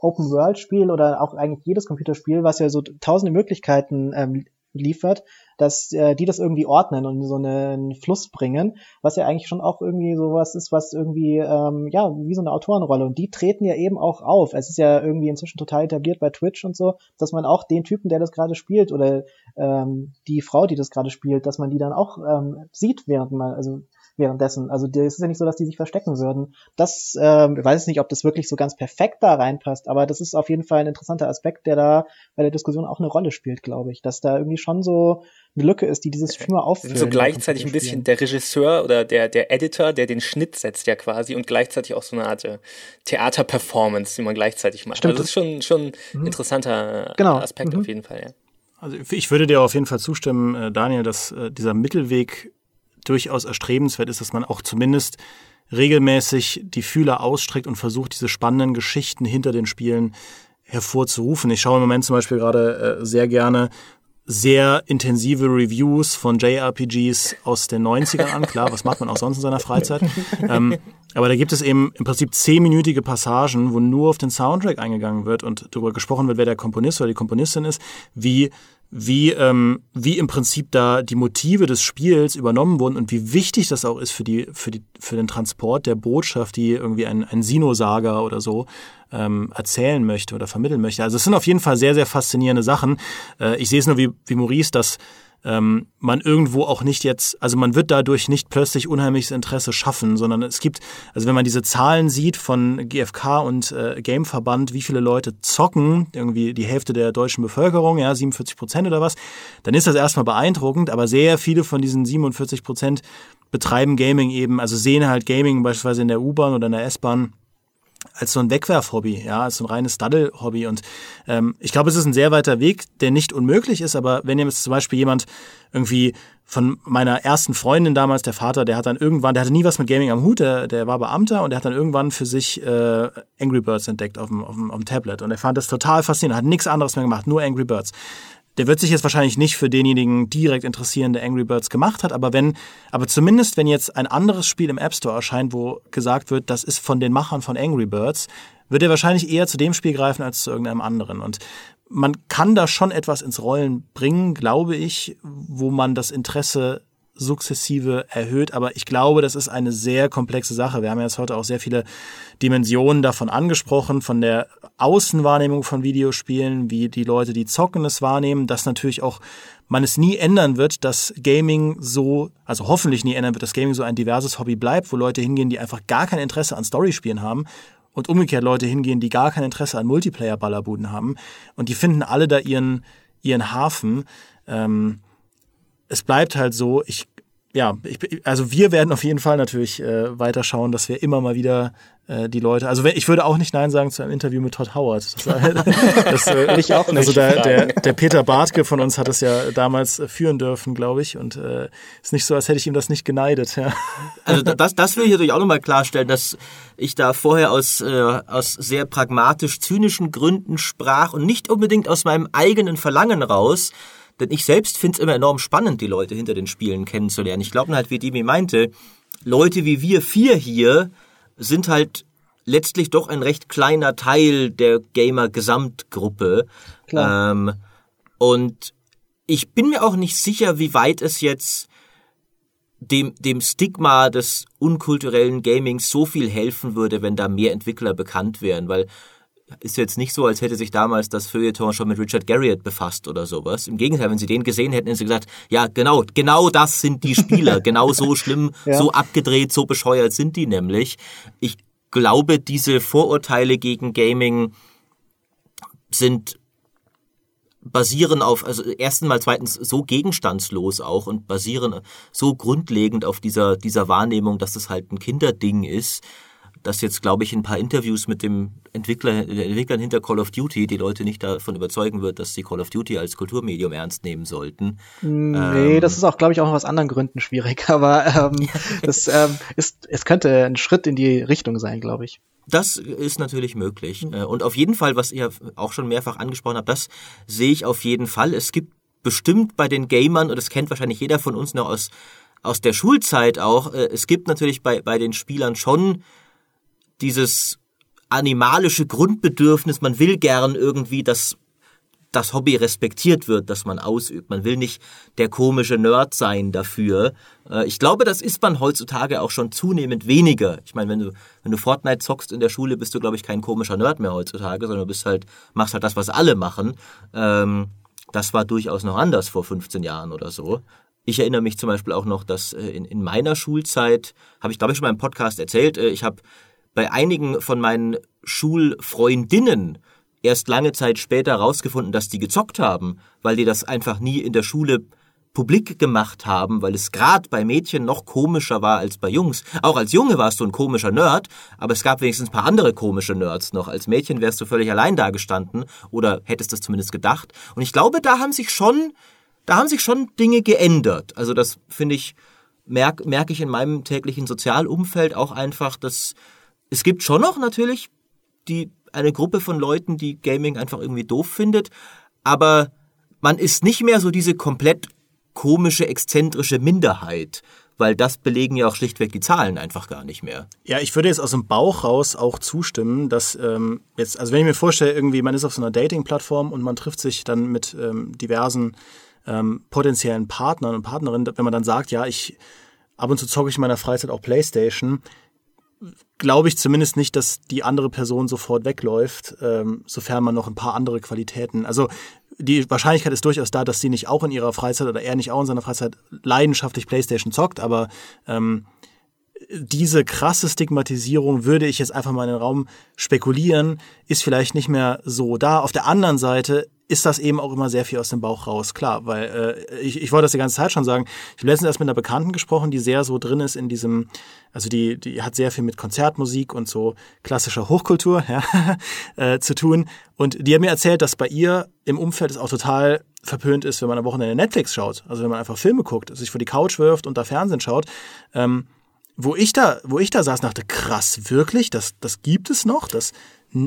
Open-World-Spiel oder auch eigentlich jedes Computerspiel, was ja so tausende Möglichkeiten ähm, liefert, dass äh, die das irgendwie ordnen und so einen Fluss bringen, was ja eigentlich schon auch irgendwie sowas ist, was irgendwie, ähm, ja, wie so eine Autorenrolle. Und die treten ja eben auch auf. Es ist ja irgendwie inzwischen total etabliert bei Twitch und so, dass man auch den Typen, der das gerade spielt, oder ähm, die Frau, die das gerade spielt, dass man die dann auch ähm, sieht, während man, also währenddessen. Also es ist ja nicht so, dass die sich verstecken würden. Das, äh, ich weiß nicht, ob das wirklich so ganz perfekt da reinpasst, aber das ist auf jeden Fall ein interessanter Aspekt, der da bei der Diskussion auch eine Rolle spielt, glaube ich. Dass da irgendwie schon so eine Lücke ist, die dieses Spiel mal auffüllt. So gleichzeitig ein bisschen der Regisseur oder der, der Editor, der den Schnitt setzt ja quasi und gleichzeitig auch so eine Art äh, Theaterperformance, die man gleichzeitig macht. Stimmt. Also das ist schon, schon mhm. interessanter genau. Aspekt mhm. auf jeden Fall, ja. Also ich würde dir auf jeden Fall zustimmen, äh, Daniel, dass äh, dieser Mittelweg durchaus erstrebenswert ist, dass man auch zumindest regelmäßig die Fühler ausstreckt und versucht, diese spannenden Geschichten hinter den Spielen hervorzurufen. Ich schaue im Moment zum Beispiel gerade äh, sehr gerne sehr intensive Reviews von JRPGs aus den 90ern an. Klar, was macht man auch sonst in seiner Freizeit? ähm, aber da gibt es eben im Prinzip zehnminütige Passagen, wo nur auf den Soundtrack eingegangen wird und darüber gesprochen wird, wer der Komponist oder die Komponistin ist, wie wie, ähm, wie im Prinzip da die Motive des Spiels übernommen wurden und wie wichtig das auch ist für, die, für, die, für den Transport der Botschaft, die irgendwie ein, ein Sino-Saga oder so ähm, erzählen möchte oder vermitteln möchte. Also es sind auf jeden Fall sehr, sehr faszinierende Sachen. Äh, ich sehe es nur wie, wie Maurice, dass ähm, man irgendwo auch nicht jetzt, also man wird dadurch nicht plötzlich unheimliches Interesse schaffen, sondern es gibt, also wenn man diese Zahlen sieht von GfK und äh, Gameverband, wie viele Leute zocken, irgendwie die Hälfte der deutschen Bevölkerung, ja, 47 Prozent oder was, dann ist das erstmal beeindruckend, aber sehr viele von diesen 47 Prozent betreiben Gaming eben, also sehen halt Gaming beispielsweise in der U-Bahn oder in der S-Bahn als so ein Wegwerfhobby, ja, als so ein reines Daddel-Hobby. Und ähm, ich glaube, es ist ein sehr weiter Weg, der nicht unmöglich ist, aber wenn jetzt zum Beispiel jemand irgendwie von meiner ersten Freundin damals, der Vater, der hat dann irgendwann, der hatte nie was mit Gaming am Hut, der, der war Beamter und der hat dann irgendwann für sich äh, Angry Birds entdeckt auf dem, auf, dem, auf dem Tablet. Und er fand das total faszinierend, hat nichts anderes mehr gemacht, nur Angry Birds der wird sich jetzt wahrscheinlich nicht für denjenigen direkt interessieren, der Angry Birds gemacht hat, aber wenn, aber zumindest wenn jetzt ein anderes Spiel im App Store erscheint, wo gesagt wird, das ist von den Machern von Angry Birds, wird er wahrscheinlich eher zu dem Spiel greifen als zu irgendeinem anderen. Und man kann da schon etwas ins Rollen bringen, glaube ich, wo man das Interesse sukzessive erhöht. Aber ich glaube, das ist eine sehr komplexe Sache. Wir haben jetzt heute auch sehr viele Dimensionen davon angesprochen, von der Außenwahrnehmung von Videospielen, wie die Leute, die zocken, es wahrnehmen, dass natürlich auch man es nie ändern wird, dass Gaming so, also hoffentlich nie ändern wird, dass Gaming so ein diverses Hobby bleibt, wo Leute hingehen, die einfach gar kein Interesse an Storyspielen haben und umgekehrt Leute hingehen, die gar kein Interesse an Multiplayer-Ballerbuden haben und die finden alle da ihren, ihren Hafen. Ähm, es bleibt halt so, ich ja, ich, also wir werden auf jeden Fall natürlich äh, weiter schauen, dass wir immer mal wieder äh, die Leute, also ich würde auch nicht Nein sagen zu einem Interview mit Todd Howard. Das, das äh, ich auch nicht. Also der, der, der Peter Bartke von uns hat es ja damals äh, führen dürfen, glaube ich, und äh, ist nicht so, als hätte ich ihm das nicht geneidet. Ja. Also das, das will ich natürlich auch nochmal klarstellen, dass ich da vorher aus, äh, aus sehr pragmatisch-zynischen Gründen sprach und nicht unbedingt aus meinem eigenen Verlangen raus, denn ich selbst finde es immer enorm spannend, die Leute hinter den Spielen kennenzulernen. Ich glaube halt, wie Dimi meinte, Leute wie wir vier hier sind halt letztlich doch ein recht kleiner Teil der Gamer-Gesamtgruppe. Ähm, und ich bin mir auch nicht sicher, wie weit es jetzt dem, dem Stigma des unkulturellen Gamings so viel helfen würde, wenn da mehr Entwickler bekannt wären, weil ist jetzt nicht so, als hätte sich damals das Feuilleton schon mit Richard Garriott befasst oder sowas. Im Gegenteil, wenn sie den gesehen hätten, hätten sie gesagt, ja, genau, genau das sind die Spieler. genau so schlimm, ja. so abgedreht, so bescheuert sind die nämlich. Ich glaube, diese Vorurteile gegen Gaming sind basieren auf, also erstens mal zweitens so gegenstandslos auch und basieren so grundlegend auf dieser, dieser Wahrnehmung, dass das halt ein Kinderding ist, dass jetzt, glaube ich, ein paar Interviews mit dem Entwickler, den Entwicklern hinter Call of Duty die Leute nicht davon überzeugen wird, dass sie Call of Duty als Kulturmedium ernst nehmen sollten. Nee, ähm, das ist auch, glaube ich, auch noch aus anderen Gründen schwierig, aber ähm, das ähm, ist, es könnte ein Schritt in die Richtung sein, glaube ich. Das ist natürlich möglich. Mhm. Und auf jeden Fall, was ihr auch schon mehrfach angesprochen habt, das sehe ich auf jeden Fall. Es gibt bestimmt bei den Gamern, und das kennt wahrscheinlich jeder von uns noch aus, aus der Schulzeit auch, äh, es gibt natürlich bei, bei den Spielern schon dieses animalische Grundbedürfnis, man will gern irgendwie, dass das Hobby respektiert wird, das man ausübt. Man will nicht der komische Nerd sein dafür. Äh, ich glaube, das ist man heutzutage auch schon zunehmend weniger. Ich meine, wenn du, wenn du Fortnite zockst in der Schule, bist du, glaube ich, kein komischer Nerd mehr heutzutage, sondern du bist halt, machst halt das, was alle machen. Ähm, das war durchaus noch anders vor 15 Jahren oder so. ich erinnere mich zum Beispiel auch noch, dass äh, in, in meiner Schulzeit, habe ich glaube ich schon mal im Podcast erzählt, äh, ich habe bei einigen von meinen Schulfreundinnen erst lange Zeit später rausgefunden, dass die gezockt haben, weil die das einfach nie in der Schule publik gemacht haben, weil es gerade bei Mädchen noch komischer war als bei Jungs. Auch als Junge warst du ein komischer Nerd, aber es gab wenigstens ein paar andere komische Nerds noch. Als Mädchen wärst du völlig allein dagestanden oder hättest das zumindest gedacht. Und ich glaube, da haben sich schon, da haben sich schon Dinge geändert. Also das finde ich, merke merk ich in meinem täglichen Sozialumfeld auch einfach, dass es gibt schon noch natürlich die eine Gruppe von Leuten, die Gaming einfach irgendwie doof findet, aber man ist nicht mehr so diese komplett komische, exzentrische Minderheit, weil das belegen ja auch schlichtweg die Zahlen einfach gar nicht mehr. Ja, ich würde jetzt aus dem Bauch raus auch zustimmen, dass ähm, jetzt, also wenn ich mir vorstelle, irgendwie man ist auf so einer Dating-Plattform und man trifft sich dann mit ähm, diversen ähm, potenziellen Partnern und Partnerinnen, wenn man dann sagt, ja, ich ab und zu zocke ich in meiner Freizeit auch Playstation, glaube ich zumindest nicht, dass die andere Person sofort wegläuft, ähm, sofern man noch ein paar andere Qualitäten. Also die Wahrscheinlichkeit ist durchaus da, dass sie nicht auch in ihrer Freizeit oder er nicht auch in seiner Freizeit leidenschaftlich PlayStation zockt, aber ähm, diese krasse Stigmatisierung würde ich jetzt einfach mal in den Raum spekulieren, ist vielleicht nicht mehr so da. Auf der anderen Seite ist das eben auch immer sehr viel aus dem Bauch raus, klar, weil äh, ich, ich wollte das die ganze Zeit schon sagen. Ich habe letztens erst mit einer Bekannten gesprochen, die sehr so drin ist in diesem, also die, die hat sehr viel mit Konzertmusik und so klassischer Hochkultur ja, äh, zu tun. Und die hat mir erzählt, dass bei ihr im Umfeld es auch total verpönt ist, wenn man am Wochenende Netflix schaut. Also wenn man einfach Filme guckt, sich vor die Couch wirft und da Fernsehen schaut. Ähm, wo ich da, wo ich da saß, dachte, krass, wirklich, das, das gibt es noch, das,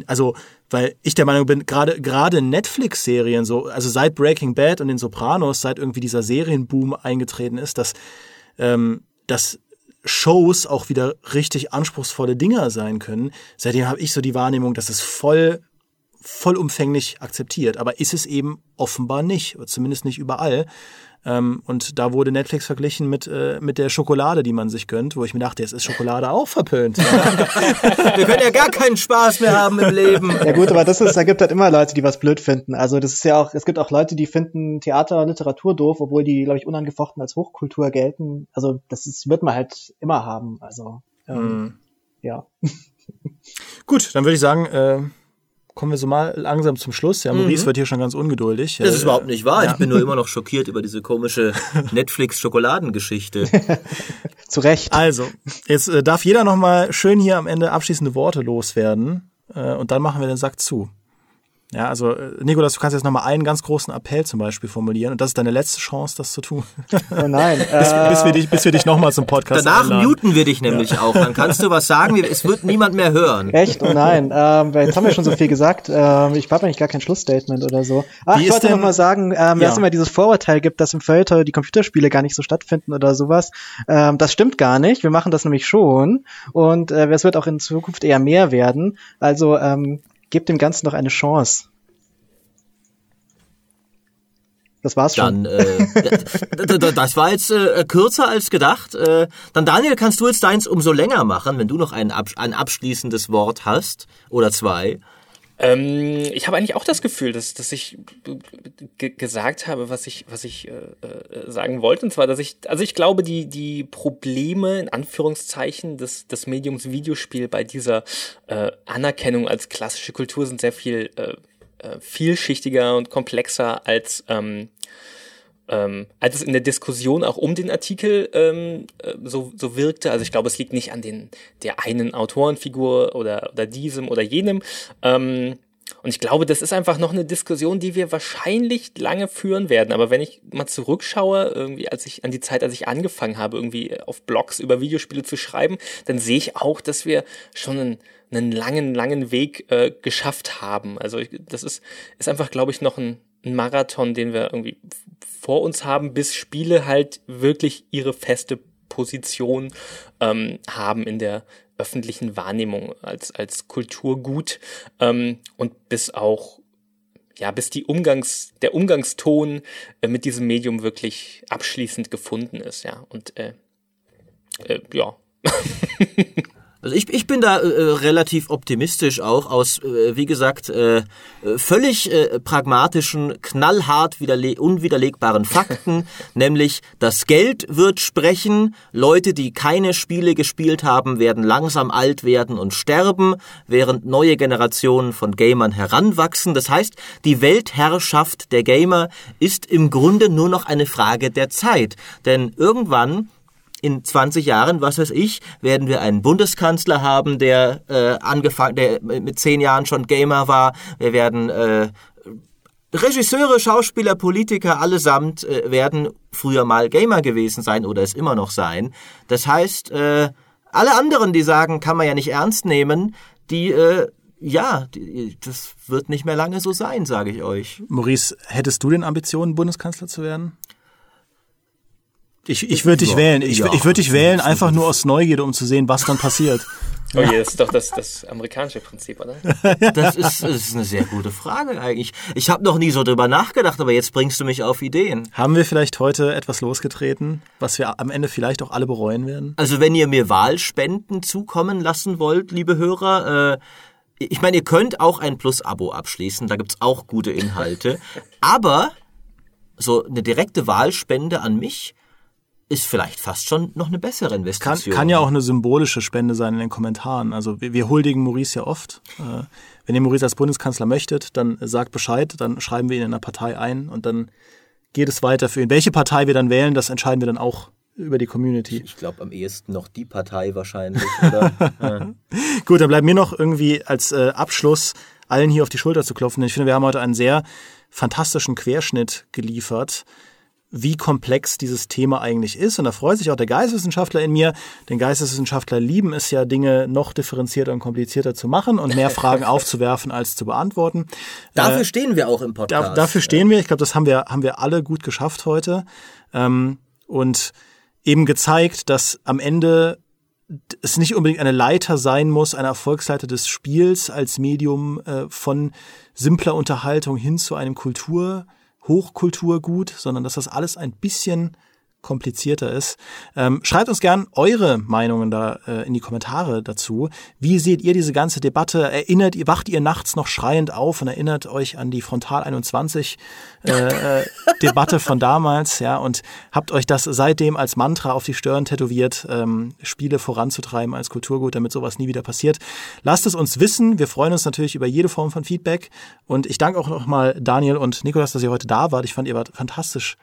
also, weil ich der Meinung bin, gerade, gerade Netflix-Serien, so, also seit Breaking Bad und den Sopranos, seit irgendwie dieser Serienboom eingetreten ist, dass, ähm, dass Shows auch wieder richtig anspruchsvolle Dinger sein können. Seitdem habe ich so die Wahrnehmung, dass es voll vollumfänglich akzeptiert, aber ist es eben offenbar nicht, zumindest nicht überall. Ähm, und da wurde Netflix verglichen mit, äh, mit der Schokolade, die man sich gönnt, wo ich mir dachte, jetzt ist Schokolade auch verpönt. Wir können ja gar keinen Spaß mehr haben im Leben. Ja gut, aber das ist, da gibt halt immer Leute, die was blöd finden. Also das ist ja auch, es gibt auch Leute, die finden Theater, Literatur doof, obwohl die, glaube ich, unangefochten als Hochkultur gelten. Also das ist, wird man halt immer haben. Also ähm, mm. ja. Gut, dann würde ich sagen, äh, kommen wir so mal langsam zum Schluss. Ja, Maurice mhm. wird hier schon ganz ungeduldig. Das ist überhaupt nicht wahr. Ja. Ich bin nur immer noch schockiert über diese komische Netflix-Schokoladengeschichte. Zu Recht. Also, jetzt äh, darf jeder noch mal schön hier am Ende abschließende Worte loswerden. Äh, und dann machen wir den Sack zu. Ja, also äh, Nikolas, du kannst jetzt nochmal einen ganz großen Appell zum Beispiel formulieren und das ist deine letzte Chance, das zu tun. Oh nein. bis, äh, bis, wir dich, bis wir dich nochmal zum Podcast Danach einladen. muten wir dich nämlich ja. auch. Dann kannst du was sagen, es wird niemand mehr hören. Echt? Oh nein. Ähm, jetzt haben wir schon so viel gesagt. Ähm, ich habe eigentlich gar kein Schlussstatement oder so. Ach, Wie ich wollte nochmal sagen, ähm, ja. dass es immer dieses Vorurteil gibt, dass im Feuilleton die Computerspiele gar nicht so stattfinden oder sowas. Ähm, das stimmt gar nicht. Wir machen das nämlich schon und äh, es wird auch in Zukunft eher mehr werden. Also ähm, gebt dem Ganzen noch eine Chance. Das war's schon. Dann, äh, das war jetzt äh, kürzer als gedacht. Äh, dann Daniel, kannst du jetzt deins umso länger machen, wenn du noch ein, ein abschließendes Wort hast oder zwei. Ähm, ich habe eigentlich auch das Gefühl, dass, dass ich gesagt habe, was ich, was ich äh, äh, sagen wollte. Und zwar, dass ich, also ich glaube, die, die Probleme in Anführungszeichen des, des Mediums Videospiel bei dieser äh, Anerkennung als klassische Kultur sind sehr viel äh, äh vielschichtiger und komplexer als ähm, ähm, als es in der Diskussion auch um den Artikel ähm, äh, so, so wirkte, also ich glaube, es liegt nicht an den der einen Autorenfigur oder, oder diesem oder jenem. Ähm, und ich glaube, das ist einfach noch eine Diskussion, die wir wahrscheinlich lange führen werden. Aber wenn ich mal zurückschaue, irgendwie als ich an die Zeit, als ich angefangen habe, irgendwie auf Blogs über Videospiele zu schreiben, dann sehe ich auch, dass wir schon einen, einen langen, langen Weg äh, geschafft haben. Also ich, das ist, ist einfach, glaube ich, noch ein, ein Marathon, den wir irgendwie vor uns haben, bis Spiele halt wirklich ihre feste Position ähm, haben in der öffentlichen Wahrnehmung als, als Kulturgut ähm, und bis auch ja, bis die Umgangs, der Umgangston äh, mit diesem Medium wirklich abschließend gefunden ist, ja. Und äh, äh, ja. Also ich, ich bin da äh, relativ optimistisch auch aus, äh, wie gesagt, äh, völlig äh, pragmatischen, knallhart unwiderlegbaren Fakten, nämlich das Geld wird sprechen, Leute, die keine Spiele gespielt haben, werden langsam alt werden und sterben, während neue Generationen von Gamern heranwachsen. Das heißt, die Weltherrschaft der Gamer ist im Grunde nur noch eine Frage der Zeit, denn irgendwann in 20 Jahren, was weiß ich, werden wir einen Bundeskanzler haben, der äh, angefangen, der mit zehn Jahren schon Gamer war. Wir werden äh, Regisseure, Schauspieler, Politiker allesamt äh, werden früher mal Gamer gewesen sein oder es immer noch sein. Das heißt, äh, alle anderen, die sagen, kann man ja nicht ernst nehmen, die äh, ja, die, das wird nicht mehr lange so sein, sage ich euch. Maurice, hättest du denn Ambitionen, Bundeskanzler zu werden? Ich, ich würde dich ja, wählen. Ich, ja, ich würde dich wählen, einfach nur aus Neugierde, um zu sehen, was dann passiert. Oh je, das ist doch das, das amerikanische Prinzip, oder? Das ist, das ist eine sehr gute Frage eigentlich. Ich habe noch nie so drüber nachgedacht, aber jetzt bringst du mich auf Ideen. Haben wir vielleicht heute etwas losgetreten, was wir am Ende vielleicht auch alle bereuen werden? Also wenn ihr mir Wahlspenden zukommen lassen wollt, liebe Hörer, äh, ich meine, ihr könnt auch ein Plus-Abo abschließen, da gibt's auch gute Inhalte. aber so eine direkte Wahlspende an mich ist vielleicht fast schon noch eine bessere Investition. Kann, kann ja auch eine symbolische Spende sein in den Kommentaren. Also wir, wir huldigen Maurice ja oft. Äh, wenn ihr Maurice als Bundeskanzler möchtet, dann sagt Bescheid, dann schreiben wir ihn in einer Partei ein und dann geht es weiter für ihn. Welche Partei wir dann wählen, das entscheiden wir dann auch über die Community. Ich glaube am ehesten noch die Partei wahrscheinlich. Oder? ja. Gut, dann bleibt mir noch irgendwie als äh, Abschluss allen hier auf die Schulter zu klopfen. Ich finde, wir haben heute einen sehr fantastischen Querschnitt geliefert wie komplex dieses Thema eigentlich ist. Und da freut sich auch der Geisteswissenschaftler in mir, denn Geisteswissenschaftler lieben es ja, Dinge noch differenzierter und komplizierter zu machen und mehr Fragen aufzuwerfen als zu beantworten. Dafür äh, stehen wir auch im Podcast. Da, dafür stehen wir. Ich glaube, das haben wir, haben wir alle gut geschafft heute. Ähm, und eben gezeigt, dass am Ende es nicht unbedingt eine Leiter sein muss, eine Erfolgsleiter des Spiels als Medium äh, von simpler Unterhaltung hin zu einem Kultur Hochkulturgut, sondern dass das alles ein bisschen komplizierter ist. Ähm, schreibt uns gern eure Meinungen da äh, in die Kommentare dazu. Wie seht ihr diese ganze Debatte? Erinnert ihr, wacht ihr nachts noch schreiend auf und erinnert euch an die Frontal 21 äh, äh, Debatte von damals, ja, und habt euch das seitdem als Mantra auf die Stirn tätowiert, ähm, Spiele voranzutreiben als Kulturgut, damit sowas nie wieder passiert. Lasst es uns wissen. Wir freuen uns natürlich über jede Form von Feedback. Und ich danke auch nochmal Daniel und Nikolas, dass ihr heute da wart. Ich fand, ihr wart fantastisch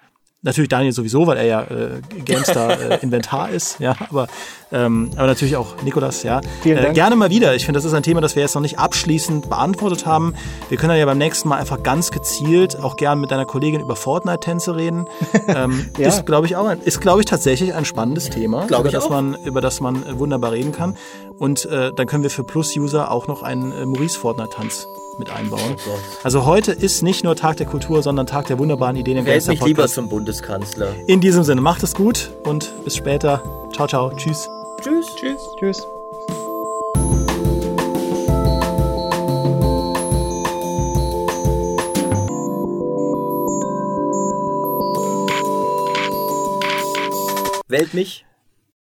Natürlich Daniel sowieso, weil er ja äh, Gamestar äh, Inventar ist, ja, aber, ähm, aber natürlich auch Nikolas, ja. Vielen Äh, gerne mal wieder. Ich finde, das ist ein Thema, das wir jetzt noch nicht abschließend beantwortet haben. Wir können dann ja beim nächsten Mal einfach ganz gezielt auch gern mit deiner Kollegin über Fortnite-Tänze reden. Ähm, ja. Ist, glaube ich, auch ein, ist, glaube ich, tatsächlich ein spannendes Thema, über das auch. man, über das man äh, wunderbar reden kann. Und äh, dann können wir für Plus-User auch noch einen äh, Maurice Fortnite-Tanz mit einbauen. Oh also heute ist nicht nur Tag der Kultur, sondern Tag der wunderbaren Ideen im Wählt mich lieber zum Bundeskanzler. In diesem Sinne, macht es gut und bis später. Ciao, ciao. Tschüss. Tschüss. Tschüss. Tschüss. Wählt mich.